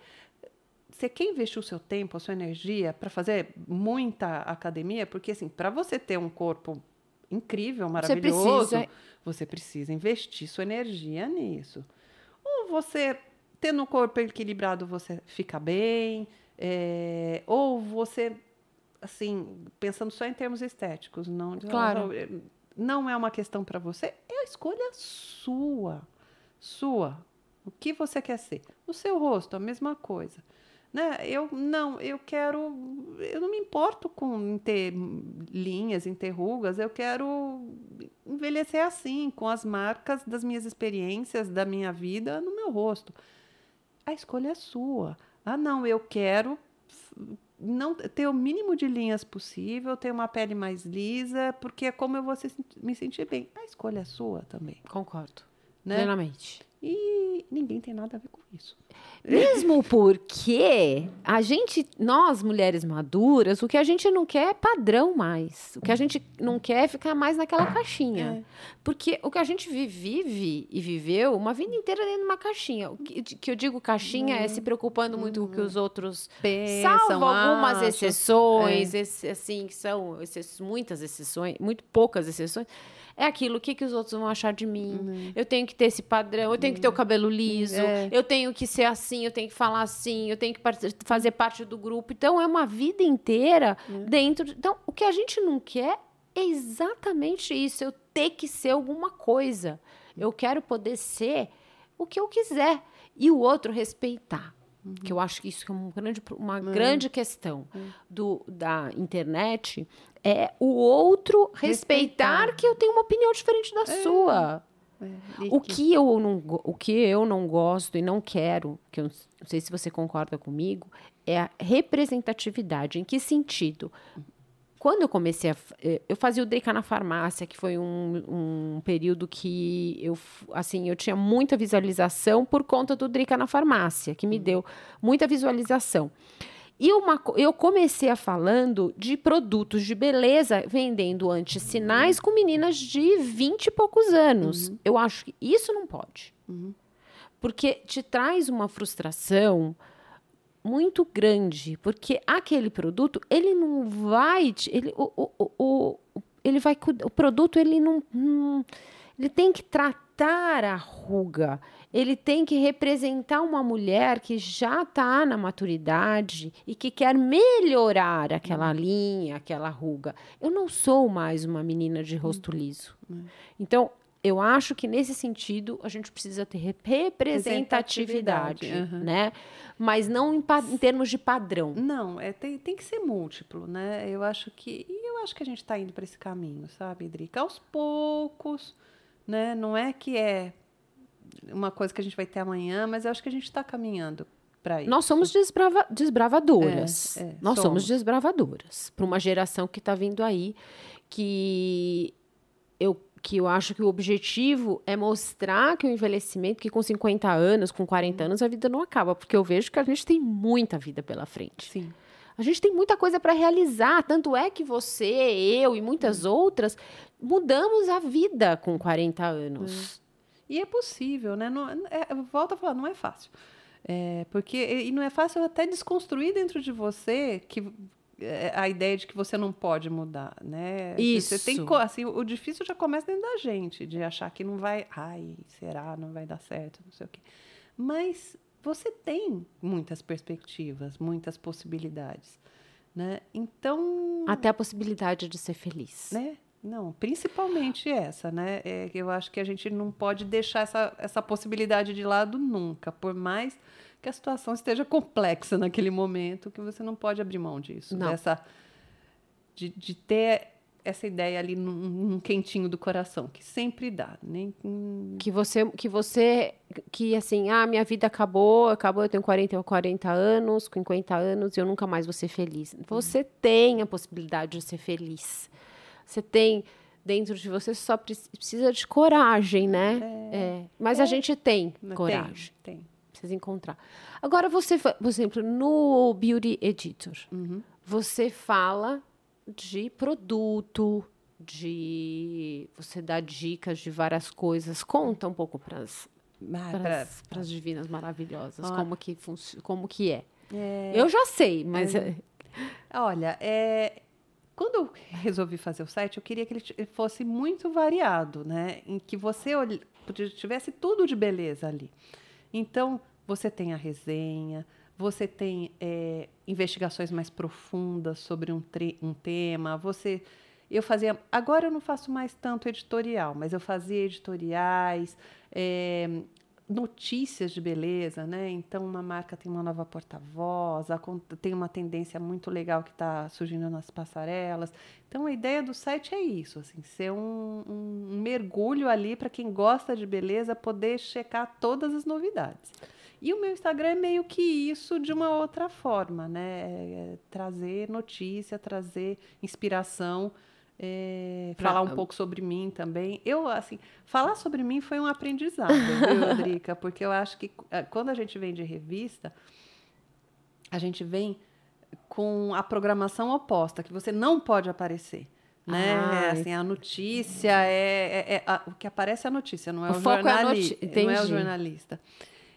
você quer investir o seu tempo, a sua energia para fazer muita academia? Porque assim, para você ter um corpo incrível, maravilhoso, você precisa... você precisa investir sua energia nisso. Ou você tendo um corpo equilibrado, você fica bem, é, ou você assim, pensando só em termos estéticos, não, claro. não é uma questão para você, é a escolha sua. Sua. O que você quer ser? O seu rosto, a mesma coisa. Né? Eu não, eu quero, eu não me importo com ter linhas, em ter rugas, eu quero envelhecer assim, com as marcas das minhas experiências, da minha vida no meu rosto. A escolha é sua. Ah, não, eu quero não ter o mínimo de linhas possível, ter uma pele mais lisa, porque é como eu vou se, me sentir bem. A escolha é sua também. Concordo. Né? Plenamente. E ninguém tem nada a ver com isso. Mesmo porque a gente, nós mulheres maduras, o que a gente não quer é padrão mais. O que a gente não quer é ficar mais naquela caixinha. É. Porque o que a gente vive e viveu uma vida inteira dentro de uma caixinha. O que, que eu digo caixinha é se preocupando muito com o que os outros pensam. Salvo algumas acham. exceções, é. assim, que são muitas exceções, muito poucas exceções é aquilo, o que, que os outros vão achar de mim? Uhum. Eu tenho que ter esse padrão, eu tenho que ter o cabelo liso, é. eu tenho que ser assim, eu tenho que falar assim, eu tenho que fazer parte do grupo. Então, é uma vida inteira uhum. dentro. De... Então, o que a gente não quer é exatamente isso, eu ter que ser alguma coisa. Eu quero poder ser o que eu quiser. E o outro respeitar. Uhum. Que eu acho que isso é uma grande, uma uhum. grande questão uhum. do, da internet é o outro respeitar, respeitar, que eu tenho uma opinião diferente da é. sua. É. O que eu não o que eu não gosto e não quero, que eu não sei se você concorda comigo, é a representatividade. Em que sentido? Quando eu comecei a. Eh, eu fazia o Drica na farmácia, que foi um, um período que eu, assim, eu tinha muita visualização por conta do Drica na farmácia, que me uhum. deu muita visualização. E uma, eu comecei a falando de produtos de beleza vendendo antissinais com meninas de 20 e poucos anos. Uhum. Eu acho que isso não pode. Uhum. Porque te traz uma frustração muito grande, porque aquele produto, ele não vai, ele, o, o, o, ele vai, o produto, ele não, não ele tem que tratar a ruga, ele tem que representar uma mulher que já está na maturidade e que quer melhorar aquela uhum. linha, aquela ruga. Eu não sou mais uma menina de rosto uhum. liso. Uhum. Então, eu acho que nesse sentido a gente precisa ter representatividade, uhum. né? Mas não em, em, termos de padrão. Não, é, tem, tem que ser múltiplo, né? Eu acho que e eu acho que a gente está indo para esse caminho, sabe, Drica? Aos poucos, né? Não é que é uma coisa que a gente vai ter amanhã, mas eu acho que a gente está caminhando para isso. Nós somos desbrava, desbravadoras. É, é, Nós somos, somos desbravadoras para uma geração que está vindo aí que eu que eu acho que o objetivo é mostrar que o envelhecimento, que com 50 anos, com 40 anos, a vida não acaba, porque eu vejo que a gente tem muita vida pela frente. Sim. A gente tem muita coisa para realizar, tanto é que você, eu e muitas outras mudamos a vida com 40 anos. E é possível, né? Não, é, volto a falar, não é fácil. É, porque e não é fácil até desconstruir dentro de você que é, a ideia de que você não pode mudar, né? Isso. Você tem assim, o difícil já começa dentro da gente, de achar que não vai, ai, será, não vai dar certo, não sei o quê. Mas você tem muitas perspectivas, muitas possibilidades. né? Então até a possibilidade de ser feliz, né? Não, principalmente essa, né? É, eu acho que a gente não pode deixar essa, essa possibilidade de lado nunca, por mais que a situação esteja complexa naquele momento, que você não pode abrir mão disso, não. dessa de, de ter essa ideia ali num, num, quentinho do coração, que sempre dá, nem que você que você que assim, ah, minha vida acabou, acabou, eu tenho 40 ou 40 anos, 50 anos, e eu nunca mais vou ser feliz. Você hum. tem a possibilidade de ser feliz. Você tem dentro de você só precisa de coragem, né? É. é. Mas é. a gente tem coragem. Tem, tem. Precisa encontrar. Agora você, por exemplo, no Beauty Editor, uhum. você fala de produto, de você dá dicas de várias coisas. Conta um pouco para as para as divinas maravilhosas ah. como que como que é. é. Eu já sei, mas é. olha, é, quando eu resolvi fazer o site, eu queria que ele fosse muito variado, né? Em que você tivesse tudo de beleza ali. Então, você tem a resenha, você tem é, investigações mais profundas sobre um, um tema, você eu fazia. Agora eu não faço mais tanto editorial, mas eu fazia editoriais, é, notícias de beleza, né? Então uma marca tem uma nova porta-voz, tem uma tendência muito legal que está surgindo nas passarelas. Então a ideia do site é isso, assim, ser um, um, um mergulho ali para quem gosta de beleza poder checar todas as novidades. E o meu Instagram é meio que isso de uma outra forma, né? É trazer notícia, trazer inspiração. É, falar um pouco sobre mim também. Eu, assim, falar sobre mim foi um aprendizado, viu, Rodrica? Porque eu acho que é, quando a gente vem de revista, a gente vem com a programação oposta, que você não pode aparecer. Né? Ah, assim, a notícia é, é, é a, o que aparece é a notícia, não é o, o jornalista. É não é o jornalista.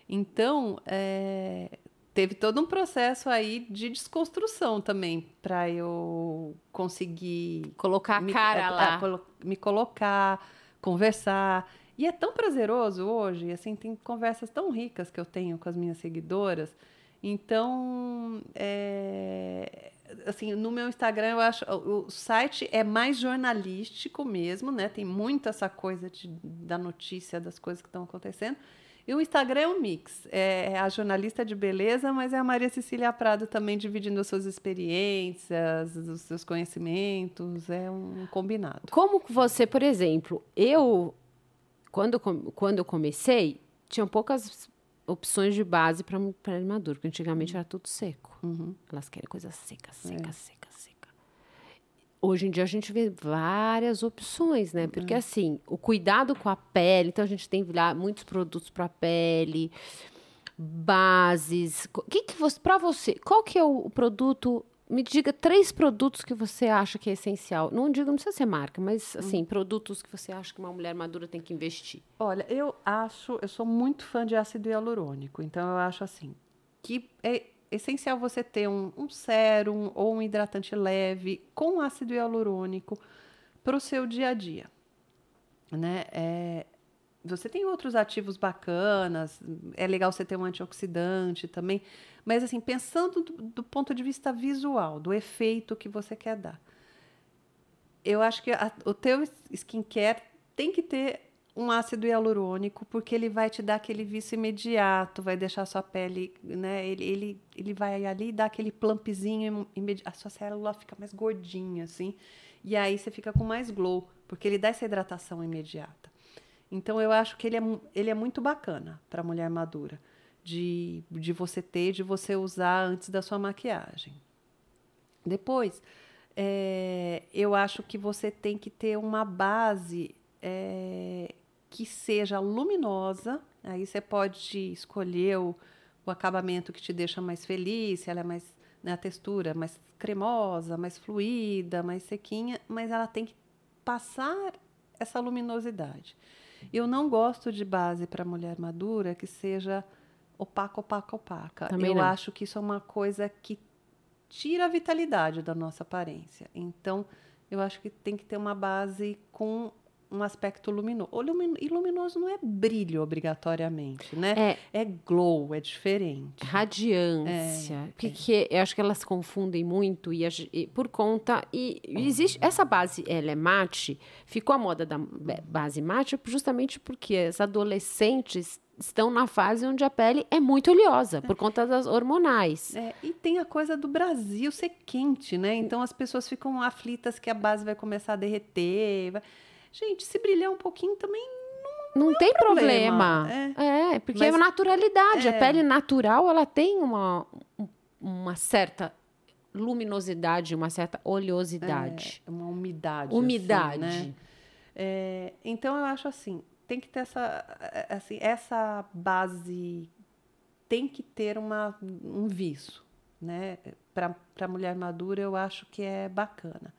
Então, é, teve todo um processo aí de desconstrução também para eu conseguir colocar a me, cara a, lá, a, me colocar, conversar. E é tão prazeroso hoje, assim, tem conversas tão ricas que eu tenho com as minhas seguidoras. Então, é, assim, no meu Instagram eu acho o site é mais jornalístico mesmo, né? Tem muito essa coisa de, da notícia das coisas que estão acontecendo. E o Instagram é um mix. É a jornalista de beleza, mas é a Maria Cecília Prado também dividindo as suas experiências, os seus conhecimentos. É um combinado. Como você, por exemplo, eu, quando, quando eu comecei, tinham poucas opções de base para pele madura, porque antigamente era tudo seco. Uhum. Elas querem coisa seca, seca, é. seca hoje em dia a gente vê várias opções, né? Porque uhum. assim, o cuidado com a pele, então a gente tem lá muitos produtos para pele, bases. O que que você, para você, qual que é o, produto? Me diga três produtos que você acha que é essencial. Não digo, não precisa ser marca, mas assim, uhum. produtos que você acha que uma mulher madura tem que investir. Olha, eu acho, eu sou muito fã de ácido hialurônico, então eu acho assim que é essencial você ter um, um sérum ou um hidratante leve com ácido hialurônico para o seu dia a dia. Né? É, você tem outros ativos bacanas, é legal você ter um antioxidante também, mas assim, pensando do, do ponto de vista visual, do efeito que você quer dar. Eu acho que a, o teu skincare tem que ter um ácido hialurônico, porque ele vai te dar aquele vício imediato, vai deixar sua pele, né? Ele, ele, ele vai ali dar aquele plumpzinho, a sua célula fica mais gordinha, assim, e aí você fica com mais glow, porque ele dá essa hidratação imediata. Então eu acho que ele é, ele é muito bacana para mulher madura, de, de você ter, de você usar antes da sua maquiagem. Depois, é, eu acho que você tem que ter uma base é, que seja luminosa. Aí você pode escolher o, o acabamento que te deixa mais feliz, se ela é mais né, a textura mais cremosa, mais fluida, mais sequinha, mas ela tem que passar essa luminosidade. Eu não gosto de base para mulher madura que seja opaca, opaca, opaca. Também Eu não. acho que isso é uma coisa que tira a vitalidade da nossa aparência. Então, eu acho que tem que ter uma base com um aspecto luminoso. E luminoso não é brilho obrigatoriamente, né? É, é glow, é diferente. Radiância. É, porque é. eu acho que elas confundem muito e, e, por conta. E existe. Essa base, ela é mate, ficou a moda da base mate justamente porque as adolescentes estão na fase onde a pele é muito oleosa, por conta das hormonais. É, e tem a coisa do Brasil ser quente, né? Então as pessoas ficam aflitas que a base vai começar a derreter. Vai... Gente, se brilhar um pouquinho também não, não, não tem problema. problema. É. é. porque Mas, é naturalidade. É. A pele natural, ela tem uma, uma certa luminosidade, uma certa oleosidade. É, uma umidade. Umidade. Assim, né? É, então eu acho assim, tem que ter essa, assim, essa base tem que ter uma, um viso, né? Para a mulher madura, eu acho que é bacana.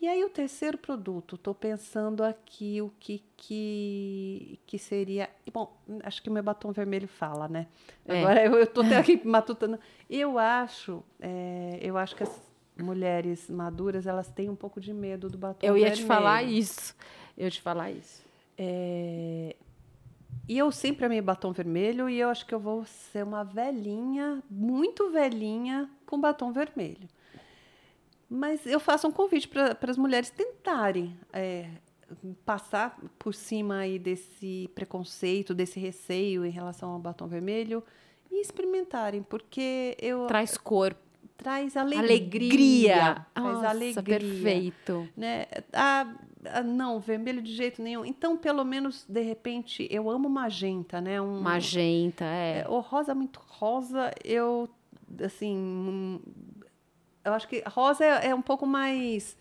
E aí o terceiro produto, estou pensando aqui o que, que, que seria. Bom, acho que o meu batom vermelho fala, né? É. Agora eu estou aqui matutando. Eu acho, é, eu acho que as mulheres maduras elas têm um pouco de medo do batom vermelho. Eu ia te falar isso. Eu ia te falar isso. É... E eu sempre amei batom vermelho e eu acho que eu vou ser uma velhinha, muito velhinha, com batom vermelho. Mas eu faço um convite para as mulheres tentarem é, passar por cima aí desse preconceito, desse receio em relação ao batom vermelho e experimentarem, porque eu traz cor, traz alegria, alegria. traz Nossa, alegria, perfeito, né? Ah, não, vermelho de jeito nenhum. Então, pelo menos, de repente, eu amo magenta, né? Um, magenta, é. é. O rosa muito rosa, eu, assim, eu acho que rosa é, é um pouco mais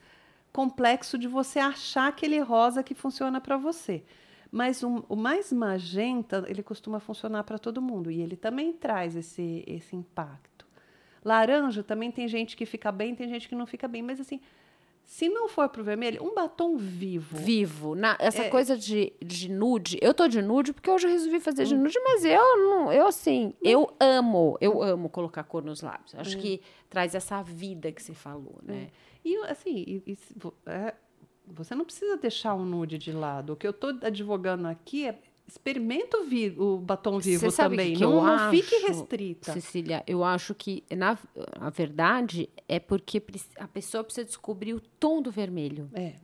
complexo de você achar aquele rosa que funciona para você. Mas o, o, mais magenta, ele costuma funcionar para todo mundo. E ele também traz esse, esse impacto. Laranja também tem gente que fica bem, tem gente que não fica bem. Mas assim, se não for pro vermelho, um batom vivo. Vivo. Na, essa é... coisa de, de nude. Eu tô de nude porque hoje eu resolvi fazer de hum. nude, mas eu não. Eu assim, eu amo, eu amo colocar cor nos lábios. Acho hum. que traz essa vida que você falou, né? É. E assim, e, e, é, você não precisa deixar o nude de lado. O que eu tô advogando aqui é experimenta o, o batom vivo também. Que não, não fique restrita. Cecília, eu acho que, na, na verdade, é porque a pessoa precisa descobrir o tom do vermelho. É.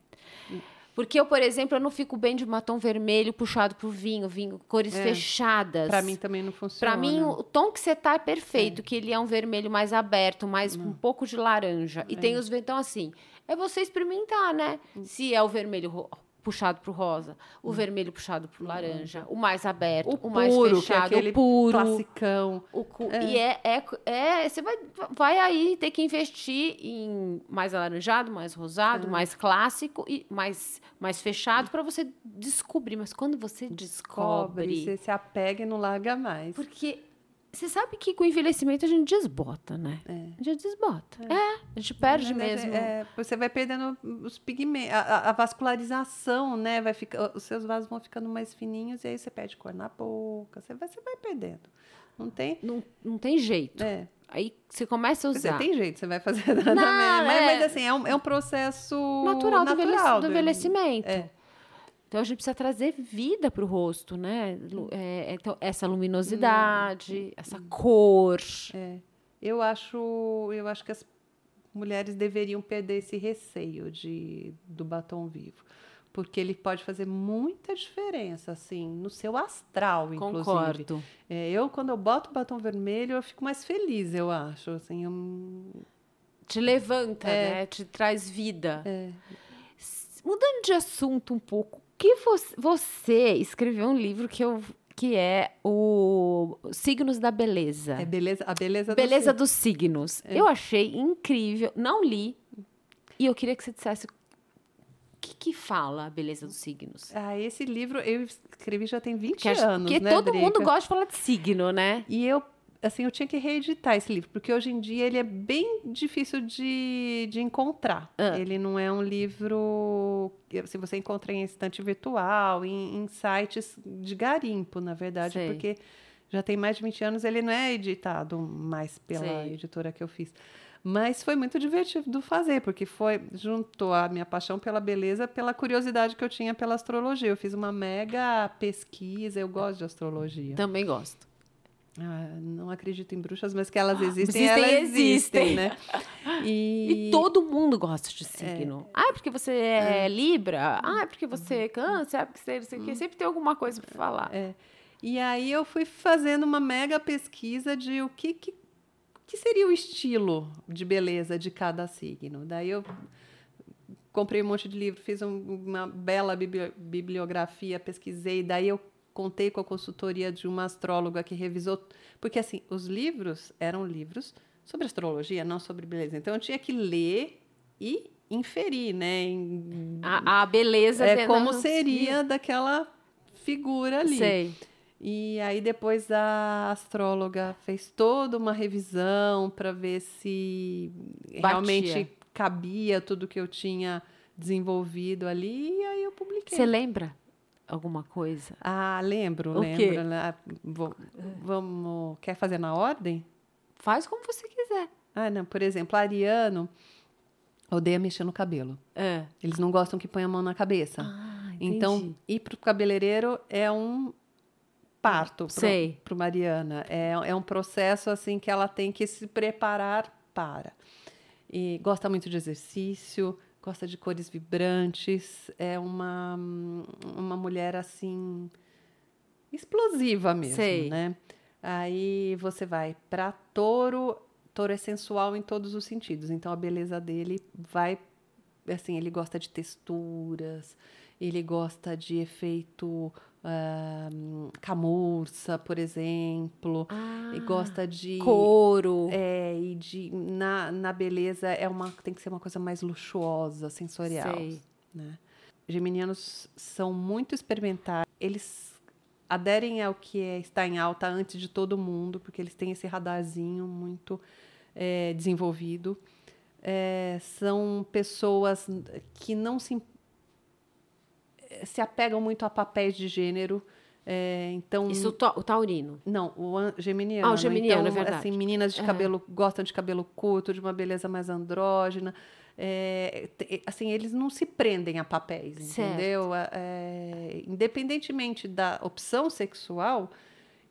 Porque eu, por exemplo, eu não fico bem de batom vermelho puxado pro vinho, vinho, cores é. fechadas. Para mim também não funciona. Para mim, o tom que você tá é perfeito, é. que ele é um vermelho mais aberto, mais um pouco de laranja. E é. tem os então assim, é você experimentar, né? Hum. Se é o vermelho puxado para o rosa, o hum. vermelho puxado para o laranja, o mais aberto, o, o puro, mais é fechado, é o puro, classicão. O cu, é. E é, é, é, você vai, vai aí ter que investir em mais alaranjado, mais rosado, é. mais clássico e mais, mais fechado para você descobrir. Mas quando você descobre, descobre, você se apega e não larga mais. Porque você sabe que com o envelhecimento a gente desbota, né? É. A gente desbota. É, é a gente perde mesmo. É, você vai perdendo os pigmentos, a, a, vascularização, né? Vai ficar, os seus vasos vão ficando mais fininhos e aí você perde cor na boca. Você vai, você vai perdendo. Não tem? Não, não tem jeito. É. Aí você começa a usar. Você tem jeito, você vai fazer nada não, mas, é... mas, assim, é um, é um processo natural, natural do, envelhecimento. É. Então a gente precisa trazer vida para o rosto, né? É, então, essa luminosidade, hum. essa cor. É. Eu acho, eu acho que as mulheres deveriam perder esse receio de, do batom vivo. Porque ele pode fazer muita diferença, assim, no seu astral, inclusive. Concordo. É, eu, quando eu boto batom vermelho, eu fico mais feliz, eu acho. Assim, eu... Te levanta, é. né? Te traz vida. É. Mudando de assunto um pouco, que você, você escreveu um livro que eu que é o Signos da Beleza. É beleza, a beleza, beleza dos signos. É. Eu achei incrível, não li. E eu queria que você dissesse o que, que fala a beleza dos signos. Ah, esse livro eu escrevi já tem 20 que anos, Porque né, todo Drica? mundo gosta de falar de signo, né? E eu assim, eu tinha que reeditar esse livro, porque hoje em dia ele é bem difícil de, de encontrar. Ah. Ele não é um livro se você encontra em estante virtual, em, em sites de garimpo, na verdade, Sei. porque já tem mais de 20 anos, ele não é editado mais pela Sei. editora que eu fiz. Mas foi muito divertido fazer, porque foi juntou a minha paixão pela beleza, pela curiosidade que eu tinha pela astrologia. Eu fiz uma mega pesquisa, eu gosto de astrologia. Também gosto. Ah, não acredito em bruxas, mas que elas existem, existem elas existem, existem, né? E... e... todo mundo gosta de signo. É. Ah, é porque você é, é, Libra? Ah, é porque você é câncer? Ah, é porque você é hum. Sempre tem alguma coisa para falar. É. E aí eu fui fazendo uma mega pesquisa de o que, que, que seria o estilo de beleza de cada signo. Daí eu comprei um monte de livro, fiz um, uma bela bibliografia, pesquisei, daí eu contei com a consultoria de uma astróloga que revisou, porque assim, os livros eram livros sobre astrologia, não sobre beleza. Então eu tinha que ler e inferir, né? Em, a, a, beleza é como seria daquela figura ali. Sei. E aí depois a astróloga fez toda uma revisão para ver se Batia. realmente cabia tudo que eu tinha desenvolvido ali e aí eu publiquei. Você lembra? Alguma coisa? Ah, lembro, o lembro. Né? Vou, vamos, quer fazer na ordem? Faz como você quiser. Ah, não. Por exemplo, ariano odeia mexer no cabelo. É. Eles não gostam que ponha a mão na cabeça. Ah, então, ir para o cabeleireiro é um parto para Mariana. É, é um processo assim que ela tem que se preparar para. E gosta muito de exercício, gosta de cores vibrantes, é uma, uma mulher assim explosiva mesmo, Sei. né? Aí você vai para touro, touro é sensual em todos os sentidos, então a beleza dele vai assim, ele gosta de texturas, ele gosta de efeito uh, camurça, por exemplo, ah, e gosta de couro. É, e de na, na beleza é uma tem que ser uma coisa mais luxuosa, sensorial, Sei. né? Geminianos são muito experimentais. Eles aderem ao que é, está em alta antes de todo mundo, porque eles têm esse radarzinho muito é, desenvolvido. É, são pessoas que não se se apegam muito a papéis de gênero. É, então isso o taurino não o geminiano ah, o geminiano então, é verdade assim meninas de cabelo gostam de cabelo curto de uma beleza mais andrógena é, assim eles não se prendem a papéis certo. entendeu é, independentemente da opção sexual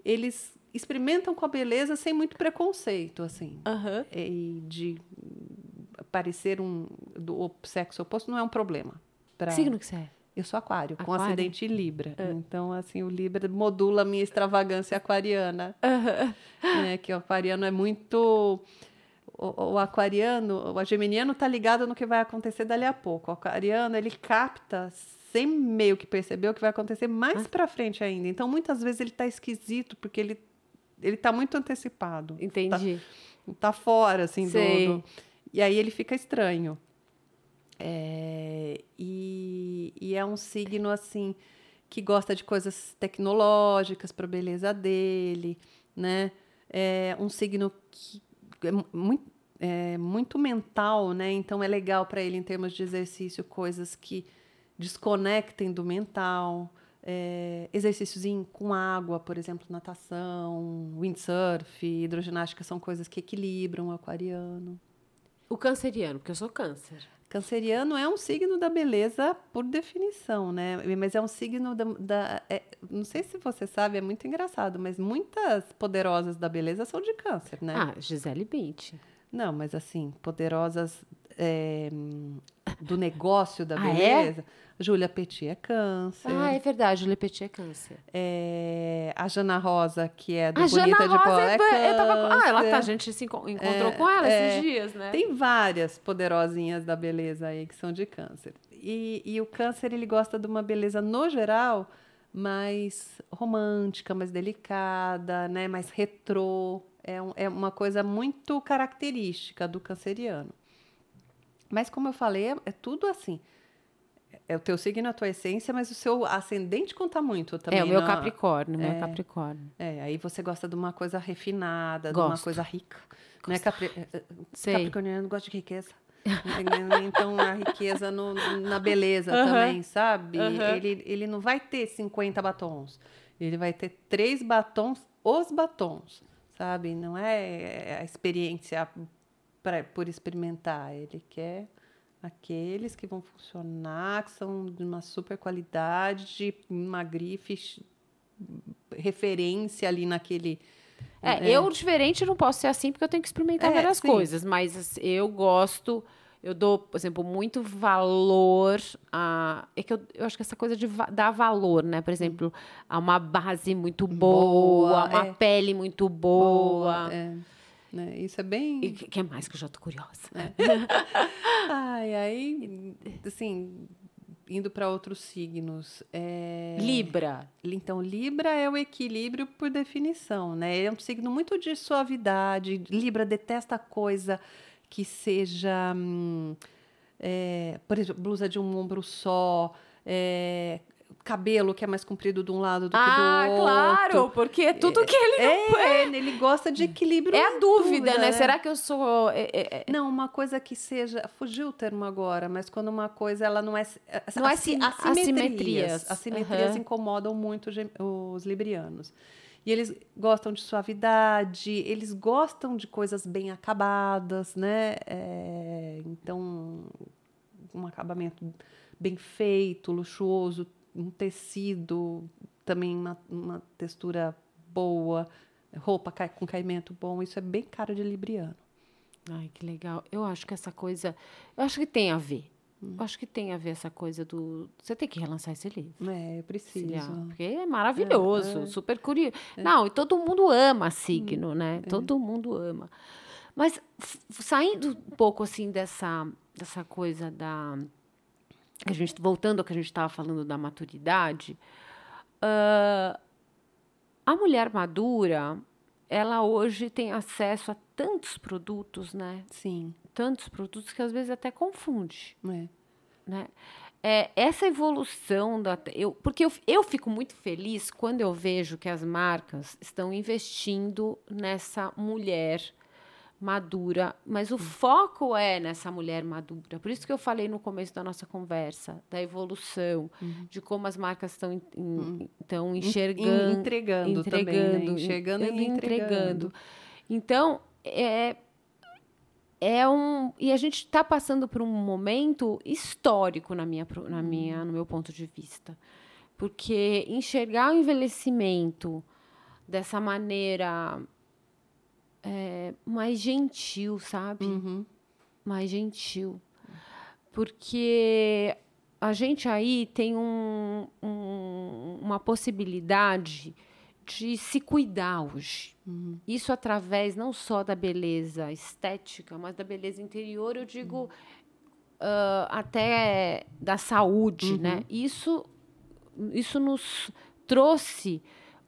eles experimentam com a beleza sem muito preconceito assim uhum. e de parecer um do sexo oposto não é um problema pra... signo que você é eu sou aquário, aquário? com acidente Libra. É. Então, assim, o Libra modula a minha extravagância aquariana. Uhum. Né, que o aquariano é muito... O, o, aquariano, o geminiano está ligado no que vai acontecer dali a pouco. O aquariano, ele capta sem meio que perceber o que vai acontecer mais ah. para frente ainda. Então, muitas vezes ele está esquisito porque ele ele está muito antecipado. Entendi. Tá, tá fora, assim, do, do... E aí ele fica estranho. É, e, e, é um signo assim que gosta de coisas tecnológicas para a beleza dele, né? É um signo que é muito, é muito mental, né? Então é legal para ele em termos de exercício coisas que desconectem do mental. É, exercícios em, com água, por exemplo, natação, windsurf, hidroginástica são coisas que equilibram o aquariano. O canceriano, porque eu sou câncer. Canceriano é um signo da beleza por definição, né? Mas é um signo da. da é, não sei se você sabe, é muito engraçado, mas muitas poderosas da beleza são de câncer, né? Ah, Gisele Bündchen. Não, mas assim, poderosas é, do negócio da beleza. Ah, é? Júlia Petit é câncer. Ah, é verdade, Júlia Petit é câncer. É, a Jana Rosa, que é do a Bonita Jana de Paula, é, é tava, ah, ela tá, a gente se encontrou é, com ela esses é. dias, né? Tem várias poderosinhas da beleza aí que são de câncer. E, e o câncer, ele gosta de uma beleza, no geral, mais romântica, mais delicada, né? mais retrô. É, um, é uma coisa muito característica do canceriano. Mas, como eu falei, é, é tudo assim é o teu signo, a tua essência, mas o seu ascendente conta muito também. É, o meu na... Capricórnio, é, meu Capricórnio. É, aí você gosta de uma coisa refinada, Gosto. de uma coisa rica. Né? Capri... Eh, eh, Capricorniano gosta de riqueza. então, a riqueza no, na beleza também, sabe? Ele, ele não vai ter 50 batons. Ele vai ter três batons, os batons, sabe? Não é a experiência pra, por experimentar. Ele quer aqueles que vão funcionar, que são de uma super qualidade, de uma grife referência ali naquele. É, é, eu diferente não posso ser assim porque eu tenho que experimentar é, várias sim. coisas, mas eu gosto, eu dou, por exemplo, muito valor a. É que eu, eu acho que essa coisa de dar valor, né? Por exemplo, a uma base muito boa, boa uma é. pele muito boa. boa é. Né? Isso é bem. E que é mais que eu já tô curiosa. É. Ai, aí, assim, indo para outros signos. É... Libra. Então, Libra é o equilíbrio por definição, né? É um signo muito de suavidade. Libra detesta coisa que seja, hum, é, por exemplo, blusa de um ombro só, é, cabelo que é mais comprido de um lado do ah, que do ah, outro. Ah, claro, porque é tudo que ele não é, é. Ele gosta de equilíbrio. É a dúvida, né? né? Será que eu sou. É, é, é, não, uma coisa que seja. Fugiu o termo agora, mas quando uma coisa ela não é. Não é assimetrias. Assimetrias, assimetrias uhum. incomodam muito os librianos. E eles gostam de suavidade, eles gostam de coisas bem acabadas, né? É, então, um acabamento bem feito, luxuoso, um tecido, também uma, uma textura boa, roupa com caimento bom. Isso é bem cara de libriano. Ai, que legal. Eu acho que essa coisa. Eu acho que tem a ver. Hum. Eu acho que tem a ver essa coisa do. Você tem que relançar esse livro. É, eu preciso. Porque é maravilhoso, é, é. super curioso. É. Não, e todo mundo ama signo, hum. né? É. Todo mundo ama. Mas saindo um pouco assim dessa, dessa coisa da a gente voltando ao que a gente estava falando da maturidade, uh, a mulher madura, ela hoje tem acesso a tantos produtos, né? Sim. Tantos produtos que às vezes até confunde. É. Né? É, essa evolução da eu porque eu, eu fico muito feliz quando eu vejo que as marcas estão investindo nessa mulher madura, mas o foco é nessa mulher madura. Por isso que eu falei no começo da nossa conversa da evolução, uhum. de como as marcas estão estão uhum. enxergando, entregando, entregando também, né? enxergando e entregando. Então é é um e a gente está passando por um momento histórico na minha na minha uhum. no meu ponto de vista, porque enxergar o envelhecimento dessa maneira é, mais gentil, sabe? Uhum. Mais gentil. Porque a gente aí tem um, um, uma possibilidade de se cuidar hoje. Uhum. Isso através não só da beleza estética, mas da beleza interior, eu digo uhum. uh, até da saúde, né? Uhum. Isso, isso nos trouxe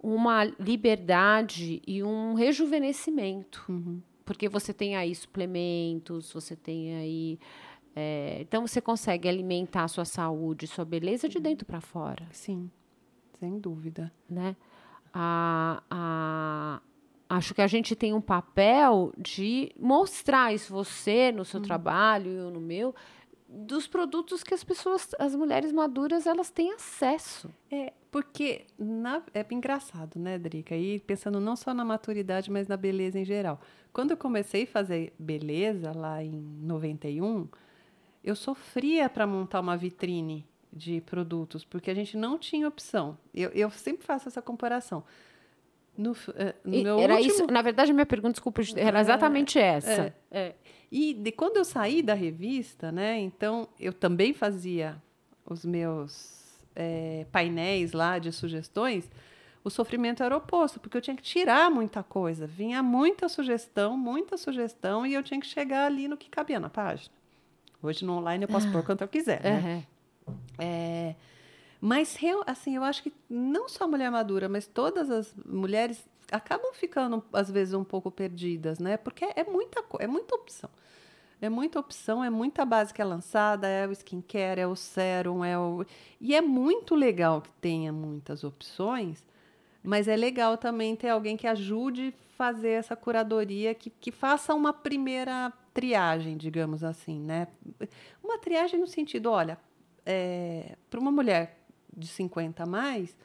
uma liberdade e um rejuvenescimento. Uhum. Porque você tem aí suplementos, você tem aí. É, então você consegue alimentar a sua saúde, sua beleza de dentro para fora. Sim, sem dúvida. Né? A, a, acho que a gente tem um papel de mostrar isso, você no seu uhum. trabalho, eu no meu, dos produtos que as pessoas, as mulheres maduras, elas têm acesso. É, porque na, é engraçado, né, Drica? E pensando não só na maturidade, mas na beleza em geral. Quando eu comecei a fazer beleza lá em 91, eu sofria para montar uma vitrine de produtos, porque a gente não tinha opção. Eu, eu sempre faço essa comparação. No, uh, no meu era último... isso, na verdade, a minha pergunta, desculpa, era exatamente é, essa. É, é. E de quando eu saí da revista, né? Então eu também fazia os meus é, painéis lá de sugestões. O sofrimento era oposto, porque eu tinha que tirar muita coisa. Vinha muita sugestão, muita sugestão, e eu tinha que chegar ali no que cabia na página. Hoje no online eu posso pôr quanto eu quiser, né? Uhum. É, mas, assim, eu acho que não só a mulher madura, mas todas as mulheres acabam ficando, às vezes, um pouco perdidas, né? Porque é muita, é muita opção. É muita opção, é muita base que é lançada, é o skincare, é o sérum, é o... E é muito legal que tenha muitas opções, mas é legal também ter alguém que ajude fazer essa curadoria, que, que faça uma primeira triagem, digamos assim, né? Uma triagem no sentido, olha, é, para uma mulher de 50 a mais,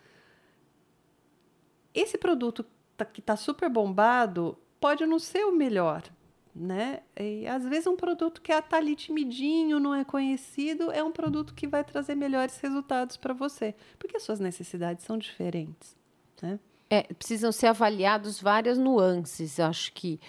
esse produto tá, que está super bombado pode não ser o melhor. né? E às vezes um produto que está ali timidinho, não é conhecido, é um produto que vai trazer melhores resultados para você, porque as suas necessidades são diferentes, né? É, precisam ser avaliados várias nuances, acho que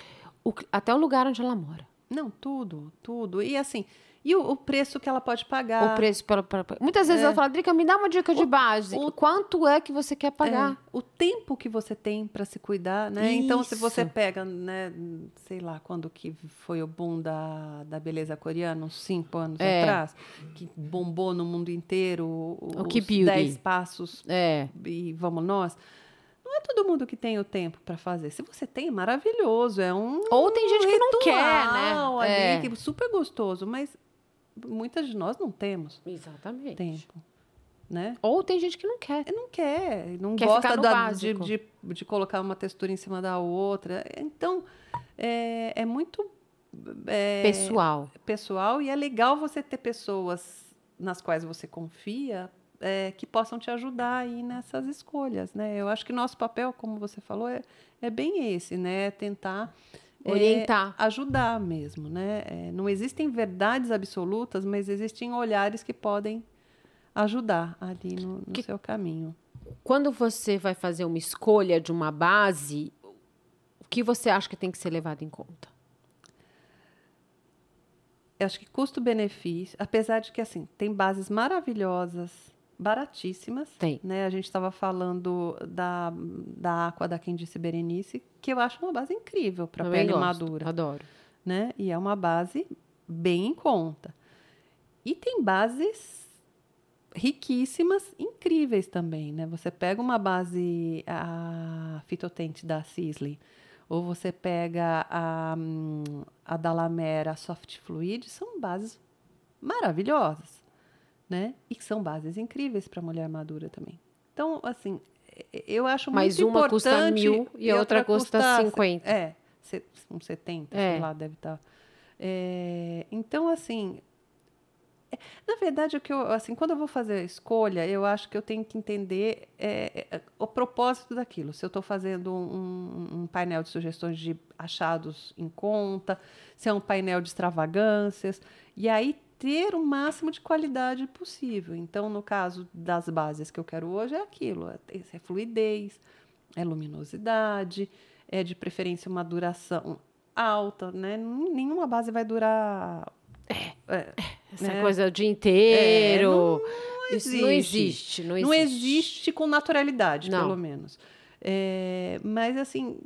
o, até o lugar onde ela mora. Não, tudo, tudo. E assim, e o, o, preço que ela pode pagar. O preço pela. Muitas vezes é. ela fala, Drica, me dá uma dica de o, base. O, Quanto é que você quer pagar? É, o tempo que você tem para se cuidar, né? Isso. Então, se você pega, né, sei lá, quando que foi o boom da, da beleza coreana, uns cinco anos é. atrás, que bombou no mundo inteiro o os dez passos é. e vamos nós não é todo mundo que tem o tempo para fazer. Se você tem, maravilhoso. É um. Ou tem gente que não quer, né? Ali, é. que, super gostoso, mas muitas de nós não temos. Exatamente. Tempo. Né? Ou tem gente que não quer. Não quer, não quer gosta da, de, de, de, colocar uma textura em cima da outra. Então, é, é muito. É, pessoal. Pessoal, e é legal você ter pessoas nas quais você confia é, que possam te ajudar aí nessas escolhas, né? Eu acho que nosso papel, como você falou, é, é bem esse, né? Tentar orientar, é, ajudar mesmo, né? É, não existem verdades absolutas, mas existem olhares que podem ajudar ali no, no que, seu caminho. Quando você vai fazer uma escolha de uma base, o que você acha que tem que ser levado em conta? Eu acho que custo-benefício, apesar de que assim tem bases maravilhosas baratíssimas. Tem. Né? A gente estava falando da, da Aqua da Quem Disse Berenice, que eu acho uma base incrível para pele gosto, madura. Adoro. Né? E é uma base bem em conta. E tem bases riquíssimas, incríveis também, né? Você pega uma base a fitotente da Sisley, ou você pega a, a da Soft Fluid, são bases maravilhosas né? E que são bases incríveis para mulher madura também. Então, assim, eu acho Mas muito importante... Mas uma custa mil e, a outra, custa, custa 50. É, uns 70, é. sei lá, deve estar. Tá. É, então, assim, é, na verdade, o que eu, assim, quando eu vou fazer a escolha, eu acho que eu tenho que entender é, é o propósito daquilo. Se eu estou fazendo um, um, painel de sugestões de achados em conta, se é um painel de extravagâncias, e aí ter o máximo de qualidade possível. Então, no caso das bases que eu quero hoje, é aquilo: é, é fluidez, é luminosidade, é de preferência uma duração alta, né? Nenhuma base vai durar. É, é, essa né? coisa o dia inteiro. É, não, não Isso não existe, não existe. Não existe com naturalidade, não. pelo menos. É, mas, assim,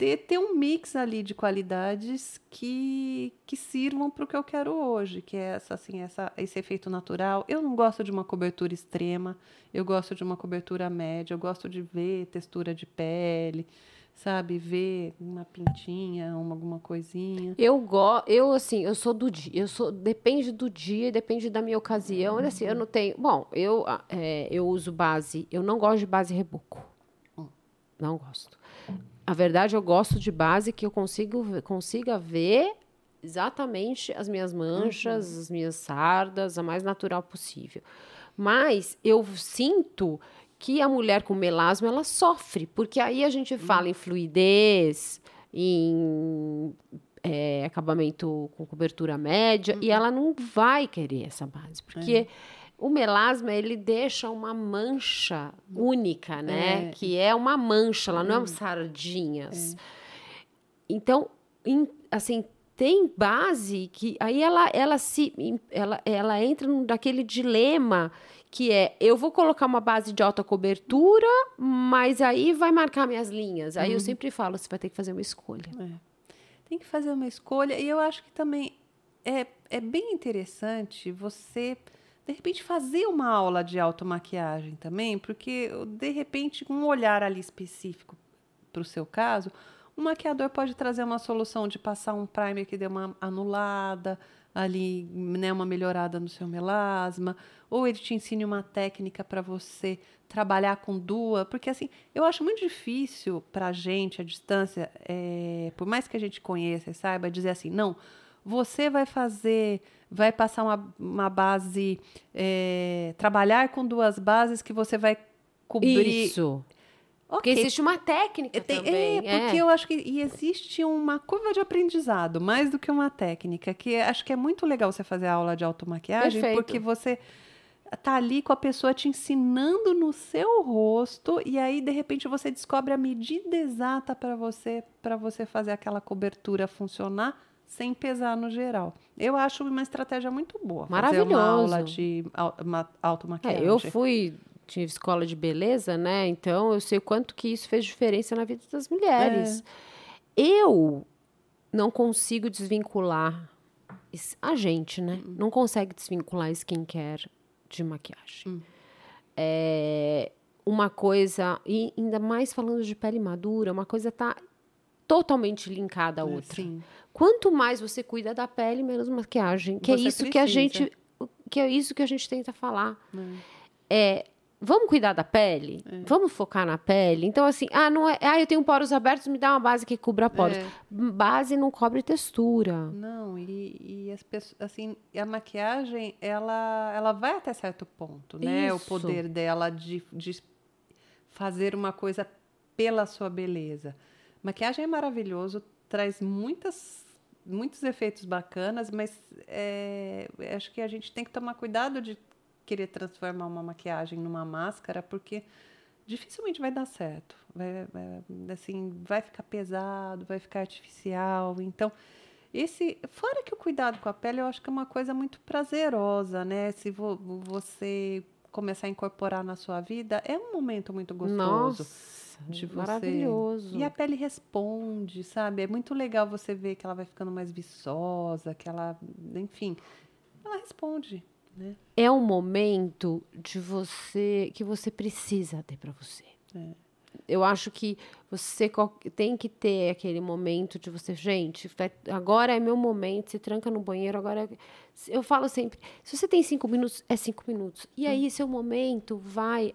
ter, ter um mix ali de qualidades que, que sirvam para o que eu quero hoje, que é essa, assim, essa, esse efeito natural. Eu não gosto de uma cobertura extrema, eu gosto de uma cobertura média, eu gosto de ver textura de pele, sabe, ver uma pintinha, uma, alguma coisinha. Eu gosto, eu assim, eu sou do dia, eu sou depende do dia, depende da minha ocasião, uhum. assim, eu não tenho, bom, eu é, eu uso base, eu não gosto de base reboco. Hum. Não gosto. A verdade, eu gosto de base que eu consigo, consiga ver exatamente as minhas manchas, uhum. as minhas sardas, a mais natural possível. Mas eu sinto que a mulher com melasma ela sofre, porque aí a gente fala em fluidez, em é, acabamento com cobertura média, uhum. e ela não vai querer essa base, porque é o melasma, ele deixa uma mancha única, né? É. Que é uma mancha, ela não é um hum. sardinhas. É. Então, in, assim, tem base que aí ela, ela se ela, ela entra naquele dilema que é eu vou colocar uma base de alta cobertura, mas aí vai marcar minhas linhas. Aí eu uhum. sempre falo, você vai ter que fazer uma escolha. É. Tem que fazer uma escolha e eu acho que também é, é bem interessante você de repente fazer uma aula de automaquiagem também, porque de repente um olhar ali específico para o seu caso, o maquiador pode trazer uma solução de passar um primer que dê uma anulada ali, né, uma melhorada no seu melasma, ou ele te ensine uma técnica para você trabalhar com duas, porque assim, eu acho muito difícil para a gente, a distância, é, por mais que a gente conheça e saiba, dizer assim, não, você vai fazer vai passar uma, uma base, é, trabalhar com duas bases que você vai cobrir. Isso. Porque existe uma técnica Tem, também. É, porque é. eu acho que e existe uma curva de aprendizado, mais do que uma técnica, que acho que é muito legal você fazer a aula de automaquiagem, Perfeito. porque você tá ali com a pessoa te ensinando no seu rosto e aí de repente você descobre a medida exata para você para você fazer aquela cobertura funcionar sem pesar no geral. Eu acho uma estratégia muito boa. Maravilhoso. Fazer uma aula de automaquiagem. É, eu fui tinha escola de beleza, né? Então eu sei o quanto que isso fez diferença na vida das mulheres. É. Eu não consigo desvincular a gente, né? Uhum. Não consegue desvincular skincare de maquiagem. Uhum. É uma coisa, e ainda mais falando de pele madura, uma coisa tá totalmente linkada à é, outra. Sim. Quanto mais você cuida da pele, menos maquiagem. Que é você é isso precisa. que a gente, que é isso que a gente tenta falar. É, é vamos cuidar da pele? É. Vamos focar na pele? Então, assim, ah, não é, ah, eu tenho poros abertos, me dá uma base que cubra poros. É. Base não cobre textura. Não, e, e as pessoas, assim, a maquiagem, ela, ela vai até certo ponto, né? Isso. O poder dela de, de fazer uma coisa pela sua beleza. Maquiagem é maravilhoso, traz muitas muitos efeitos bacanas, mas é, acho que a gente tem que tomar cuidado de querer transformar uma maquiagem numa máscara, porque dificilmente vai dar certo. Vai, vai, assim, vai ficar pesado, vai ficar artificial. Então, esse, fora que o cuidado com a pele, eu acho que é uma coisa muito prazerosa, né? Se vo, você começar a incorporar na sua vida, é um momento muito gostoso. Nossa, de você. Maravilhoso. E a pele responde, sabe? É muito legal você ver que ela vai ficando mais viçosa, que ela, enfim, ela responde. Né? É um momento de você que você precisa ter para você. É. Eu acho que você tem que ter aquele momento de você, gente, agora é meu momento, se tranca no banheiro, agora. É eu falo sempre, se você tem cinco minutos, é cinco minutos. E aí, hum. seu momento vai,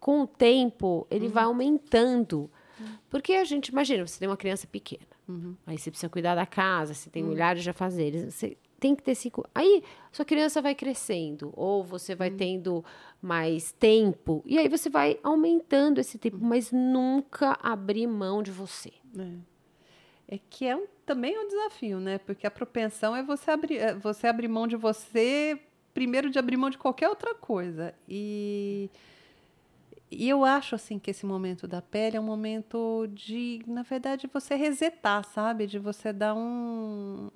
com o tempo, ele uhum. vai aumentando. Uhum. Porque a gente, imagina, você tem uma criança pequena, uhum. aí você precisa cuidar da casa, você tem uhum. milhares de afazeres, você tem que ter cinco. Aí sua criança vai crescendo, ou você vai hum. tendo mais tempo, e aí você vai aumentando esse tempo, hum. mas nunca abrir mão de você. É, é que é um, também um desafio, né? Porque a propensão é você abrir, é você abrir mão de você, primeiro de abrir mão de qualquer outra coisa. E. E eu acho assim que esse momento da pele é um momento de, na verdade, você resetar, sabe? De você dar um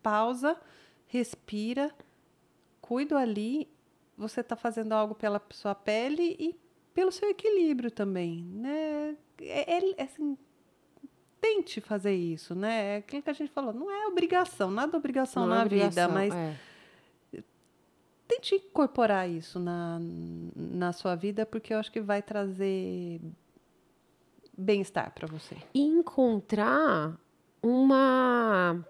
pausa, respira, cuido ali, você está fazendo algo pela sua pele e pelo seu equilíbrio também, né? É, é, é, assim, tente fazer isso, né? É aquilo que a gente falou, não é obrigação, nada obrigação não é na é obrigação, vida, mas é. Tente incorporar isso na, na sua vida, porque eu acho que vai trazer bem-estar para você. E encontrar uma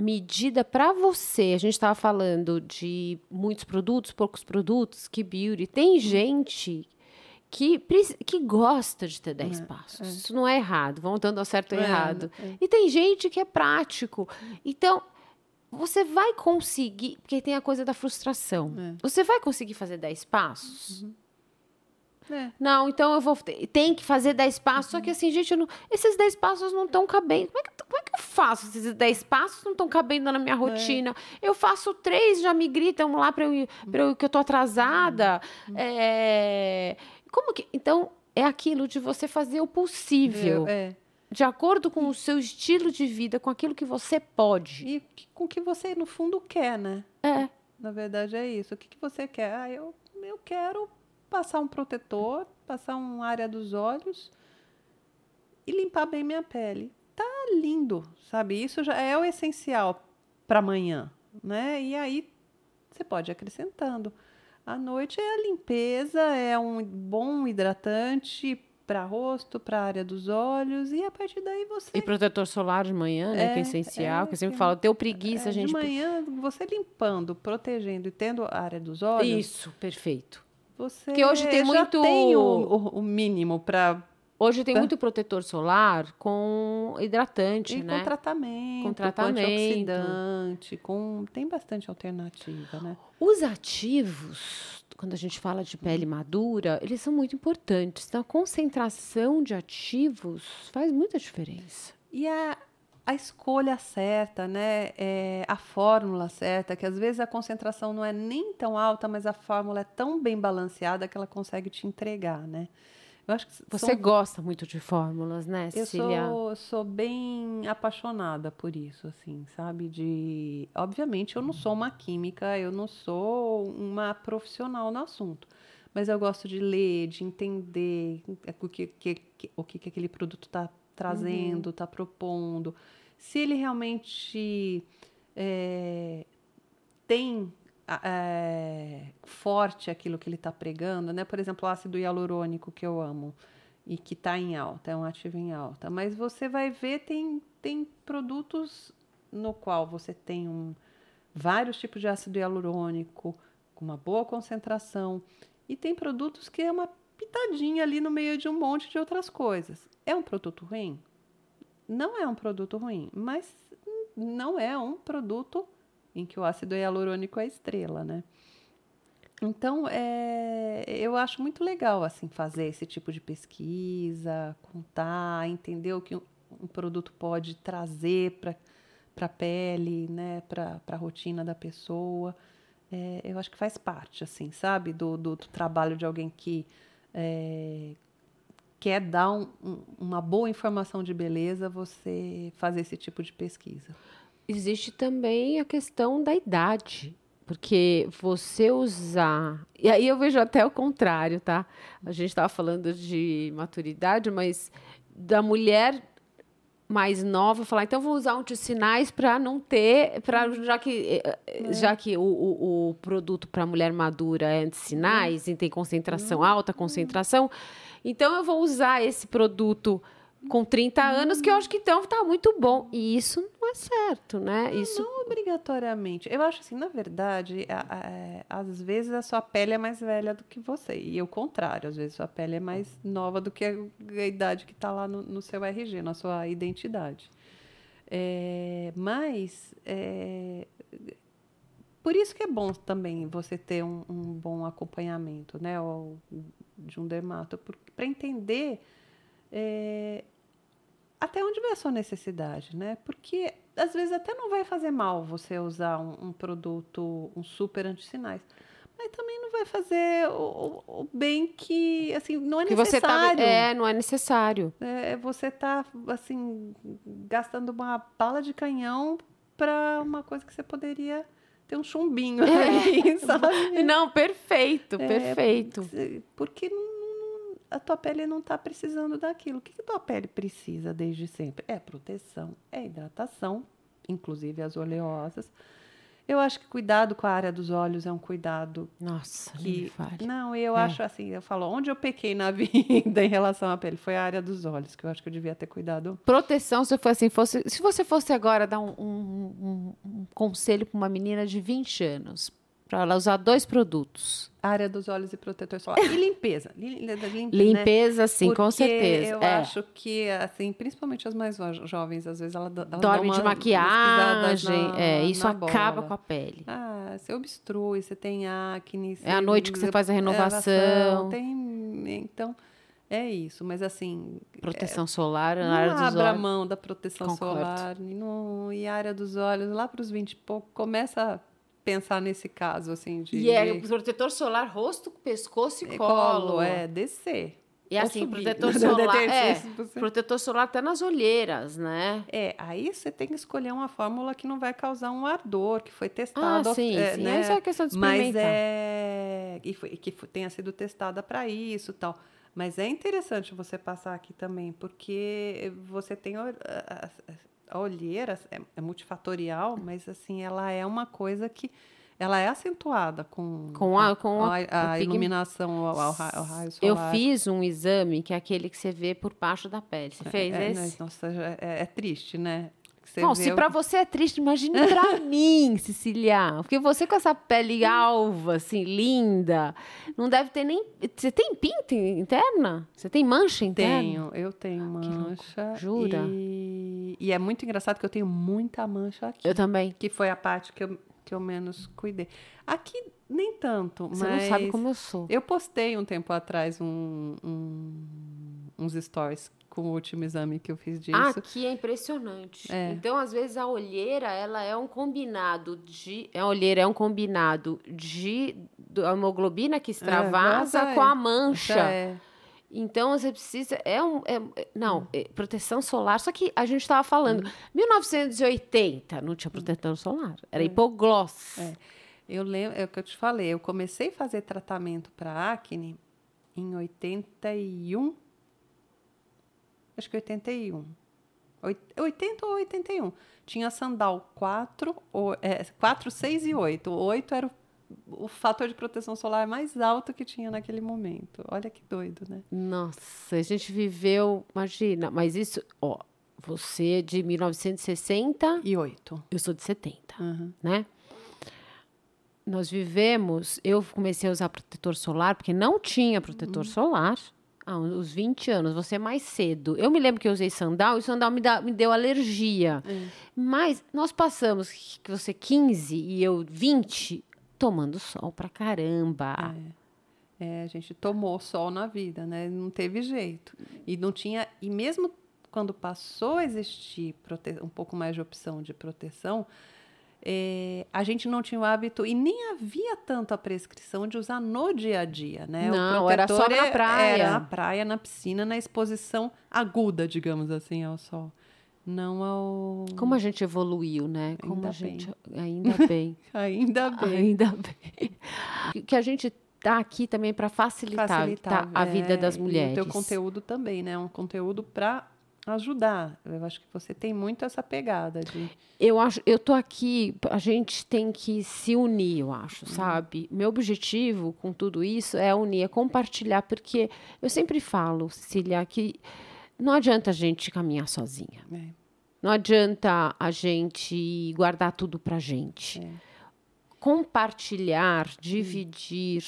medida para você. A gente estava falando de muitos produtos, poucos produtos, que beauty. Tem uhum. gente que, que gosta de ter 10 é, passos. É. Isso não é errado, vão dando ao certo ou é, errado. É. E tem gente que é prático. Então, você vai conseguir, porque tem a coisa da frustração. É. Você vai conseguir fazer 10 passos? Uhum. É. Não, então eu vou. Tem que fazer 10 passos. Uhum. Só que assim, gente, não, esses 10 passos não estão cabendo. Como é, que, como é que eu faço? Esses 10 passos não estão cabendo na minha é. rotina. É. Eu faço três, já me gritam lá para eu, pra eu que eu tô atrasada. Uhum. É, como que. Então, é aquilo de você fazer o possível. É. De acordo com o seu estilo de vida, com aquilo que você pode. E com o que você, no fundo, quer, né? É. Na verdade, é isso. O que, que você quer? Ah, eu, eu quero passar um protetor, passar uma área dos olhos e limpar bem minha pele. Tá lindo, sabe? Isso já é o essencial para amanhã, né? E aí você pode ir acrescentando. À noite é a limpeza, é um bom hidratante para rosto, para área dos olhos e a partir daí você e protetor solar de manhã, né, é, que é essencial, é, que eu sempre falo, teu preguiça, é, gente. De manhã você limpando, protegendo e tendo a área dos olhos. Isso, perfeito você que hoje tem muito tem o, o, o mínimo para Hoje tem muito protetor solar com hidratante, e né? Com tratamento, com tratamento, com antioxidante, com tem bastante alternativa, né? Os ativos, quando a gente fala de pele madura, eles são muito importantes. Então, a concentração de ativos faz muita diferença. E a, a escolha certa, né? É, a fórmula certa, que às vezes a concentração não é nem tão alta, mas a fórmula é tão bem balanceada que ela consegue te entregar, né? Eu acho que Você são... gosta muito de fórmulas, né, Cecília? Eu sou, sou bem apaixonada por isso, assim, sabe? De... Obviamente, eu não sou uma química, eu não sou uma profissional no assunto. Mas eu gosto de ler, de entender o que, que, o que, que aquele produto está trazendo, está uhum. propondo. Se ele realmente é, tem é, forte aquilo que ele está pregando, né? Por exemplo, o ácido hialurônico que eu amo e que está em alta, é um ativo em alta. Mas você vai ver tem tem produtos no qual você tem um, vários tipos de ácido hialurônico com uma boa concentração e tem produtos que é uma pitadinha ali no meio de um monte de outras coisas. É um produto ruim? Não é um produto ruim, mas não é um produto em que o ácido hialurônico é estrela, né? Então, é, eu acho muito legal assim fazer esse tipo de pesquisa, contar, entender o que um, um produto pode trazer para a pele, né, para a rotina da pessoa. É, eu acho que faz parte, assim, sabe, do, do, do trabalho de alguém que é, quer dar um, um, uma boa informação de beleza, você fazer esse tipo de pesquisa existe também a questão da idade. Porque você usar. E aí eu vejo até o contrário, tá? A gente estava falando de maturidade, mas da mulher mais nova falar, então vou usar sinais para não ter, para já que é. já que o, o, o produto para mulher madura é antissinais uhum. e tem concentração alta concentração, então eu vou usar esse produto com 30 anos, que eu acho que então tá muito bom. E isso não é certo, né? Não, isso... não obrigatoriamente. Eu acho assim, na verdade, a, a, é, às vezes a sua pele é mais velha do que você. E o contrário, às vezes a sua pele é mais nova do que a, a idade que está lá no, no, seu RG, na sua identidade. É, mas é, por isso que é bom também você ter um, um bom acompanhamento, né? Ou, de um dermato, para entender é, até onde vai a sua necessidade, né? Porque às vezes até não vai fazer mal você usar um, um produto, um super antissinais. Mas também não vai fazer o, o bem que, assim, não é que necessário. Você tá, é, não é necessário. É, você tá, assim, gastando uma bala de canhão para uma coisa que você poderia ter um chumbinho é. aí, sabe? Não, perfeito, é, perfeito. Porque não a tua pele não está precisando daquilo. O que, que a tua pele precisa desde sempre? É proteção, é hidratação, inclusive as oleosas. Eu acho que cuidado com a área dos olhos é um cuidado. Nossa, que não, eu é. acho assim, eu falo, onde eu pequei na vida em relação à pele foi a área dos olhos, que eu acho que eu devia ter cuidado. Proteção, se for assim, fosse, se você fosse agora dar um, um, um, um conselho para uma menina de 20 anos, para ela usar dois produtos. Área dos olhos e protetor solar. E limpeza. Limpa, limpeza, né? sim, Porque com certeza. Eu é. acho que, assim, principalmente as mais jovens, às vezes ela, ela dorme de maquiagem. Na, é, isso acaba bola. com a pele. Ah, você obstrui, você tem acne. é a noite que você faz a renovação. Tem, então, é isso. Mas assim. Proteção é, solar, na área dos olhos. abra a mão da proteção Concordo. solar. E, no, e a área dos olhos, lá para os 20 e pouco, começa pensar nesse caso, assim, de... E é protetor solar, rosto, pescoço e, colo. colo. É, descer. E assim, subir. protetor solar, é, protetor solar até nas olheiras, né? É, aí você tem que escolher uma fórmula que não vai causar um ardor, que foi testada. Ah, sim, é, sim. Né? Isso é questão de experimentar. Mas é... E foi, que tenha sido testada para isso tal. Mas é interessante você passar aqui também, porque você tem a olheira é, é multifatorial, mas assim, ela é uma coisa que ela é acentuada com, com a, com a, a, a iluminação ao, ao, raio solar. Eu fiz um exame que é aquele que você vê por baixo da pele. Você fez é, esse? Nossa, é, é, triste, né? você vê se o- pra você é triste, imagine pra mim, Cecília. Porque você com essa pele alva, assim, linda, não deve ter nem. Você tem pinta interna? Você tem mancha interna? Tenho, eu tenho mancha. Jura? E, e é muito engraçado que eu tenho muita mancha aqui. Eu também. Que foi a parte que eu, que eu menos cuidei. Aqui, nem tanto, Você mas... não sabe como eu sou. Eu postei um tempo atrás um, um- uns stories com o último exame que eu fiz disso. Aqui é impressionante. É. Então, às vezes, a olheira, ela é um combinado de... A olheira é um combinado de da hemoglobina que extravasa já com a é. mancha. Já é. Então, você precisa... É um, é- é- não, é proteção solar. Só que a gente estava falando... 1980, não tinha protetor solar. Era hipogloss. É. Eu lembro, é o que eu te falei, eu comecei a fazer tratamento para acne em 81. Acho que 81. Oit- 80 ou 81. Tinha Sandal 4, ou, é, 4, 6 e 8. O 8 era o, o fator de proteção solar mais alto que tinha naquele momento. Olha que doido, né? Nossa, a gente viveu... Imagina, mas isso... Ó, você é de 1960, E 8. eu sou de 70. Uhum. né? Nós vivemos, eu comecei a usar protetor solar porque não tinha protetor solar há uns 20 anos, você é mais cedo. Eu me lembro que eu usei sandal e o sandal me, dá- me deu alergia. Mas nós passamos, que você 15 e eu 20, tomando sol pra caramba. É, a gente tomou sol na vida, né? Não teve jeito. E não tinha. E mesmo quando passou a existir prote- um pouco mais de opção de proteção, é, a gente não tinha o hábito e nem havia tanto a prescrição de usar no dia a dia, né? Não, era só na é- praia. Era na praia, na piscina, na exposição aguda, digamos assim, ao sol. Não ao. Como a gente evoluiu, né? Como Ainda a gente. bem. Ainda bem. Ainda bem. Ainda bem. Que- a gente tá aqui também para facilitar, tá, a vida é, das E mulheres. o teu conteúdo também, né? Um conteúdo para ajudar. Eu acho que você tem muito essa pegada de Eu acho, eu tô aqui, a gente tem que se unir, eu acho, sabe? Meu objetivo com tudo isso é unir, é compartilhar, porque eu sempre falo, Cecília, que não adianta a gente caminhar sozinha. É. Não adianta a gente guardar tudo pra gente. É. Compartilhar, dividir,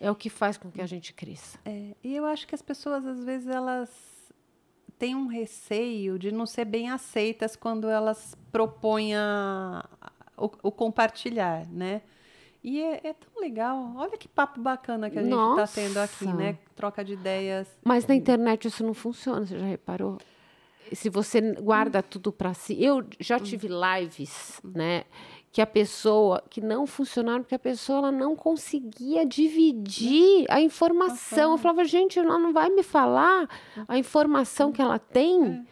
é o que faz com que a gente cresça. É, e eu acho que as pessoas, às vezes, elas têm um receio de não ser bem aceitas quando elas propõem a- o, o compartilhar, né? E é, é tão legal. Olha que papo bacana que a gente está Nossa! tendo aqui, né? Troca de ideias. Mas na internet isso não funciona, você já reparou? Se você guarda tudo para si. Eu já tive lives, né? Que a pessoa, que não funcionaram, porque a pessoa ela não conseguia dividir a informação. Eu falava, gente, ela não vai me falar a informação que ela tem.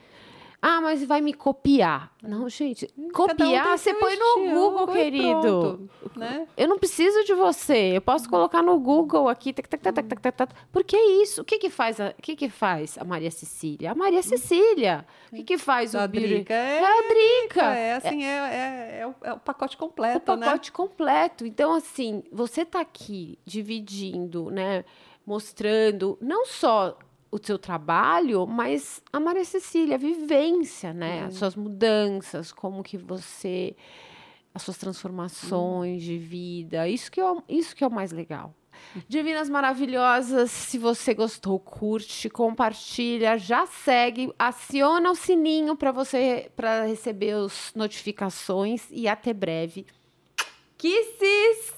Ah, mas vai me copiar. Não, gente, Cada um copiar tem você põe no Google, querido. pronto, né? Eu não preciso de você. Eu posso colocar no Google aqui. Tac, tac, tac, tac, tac, tac, tac. Porque é isso. O que que faz a, o que que faz a Maria Cecília? A Maria Cecília. O que que faz o A Drica é, É a Drica. é assim, é, é, é o, é o pacote O completo, né? pacote completo. Então, assim, você tá aqui dividindo, né? Mostrando não só o seu trabalho, mas a Maria Cecília, a vivência, né? As suas mudanças, como que você... As suas transformações de vida. Isso que, é, o- isso que é o mais legal. Divinas Maravilhosas, se você gostou, curte, compartilha, já segue, aciona o sininho para você para receber as notificações e até breve. Kisses!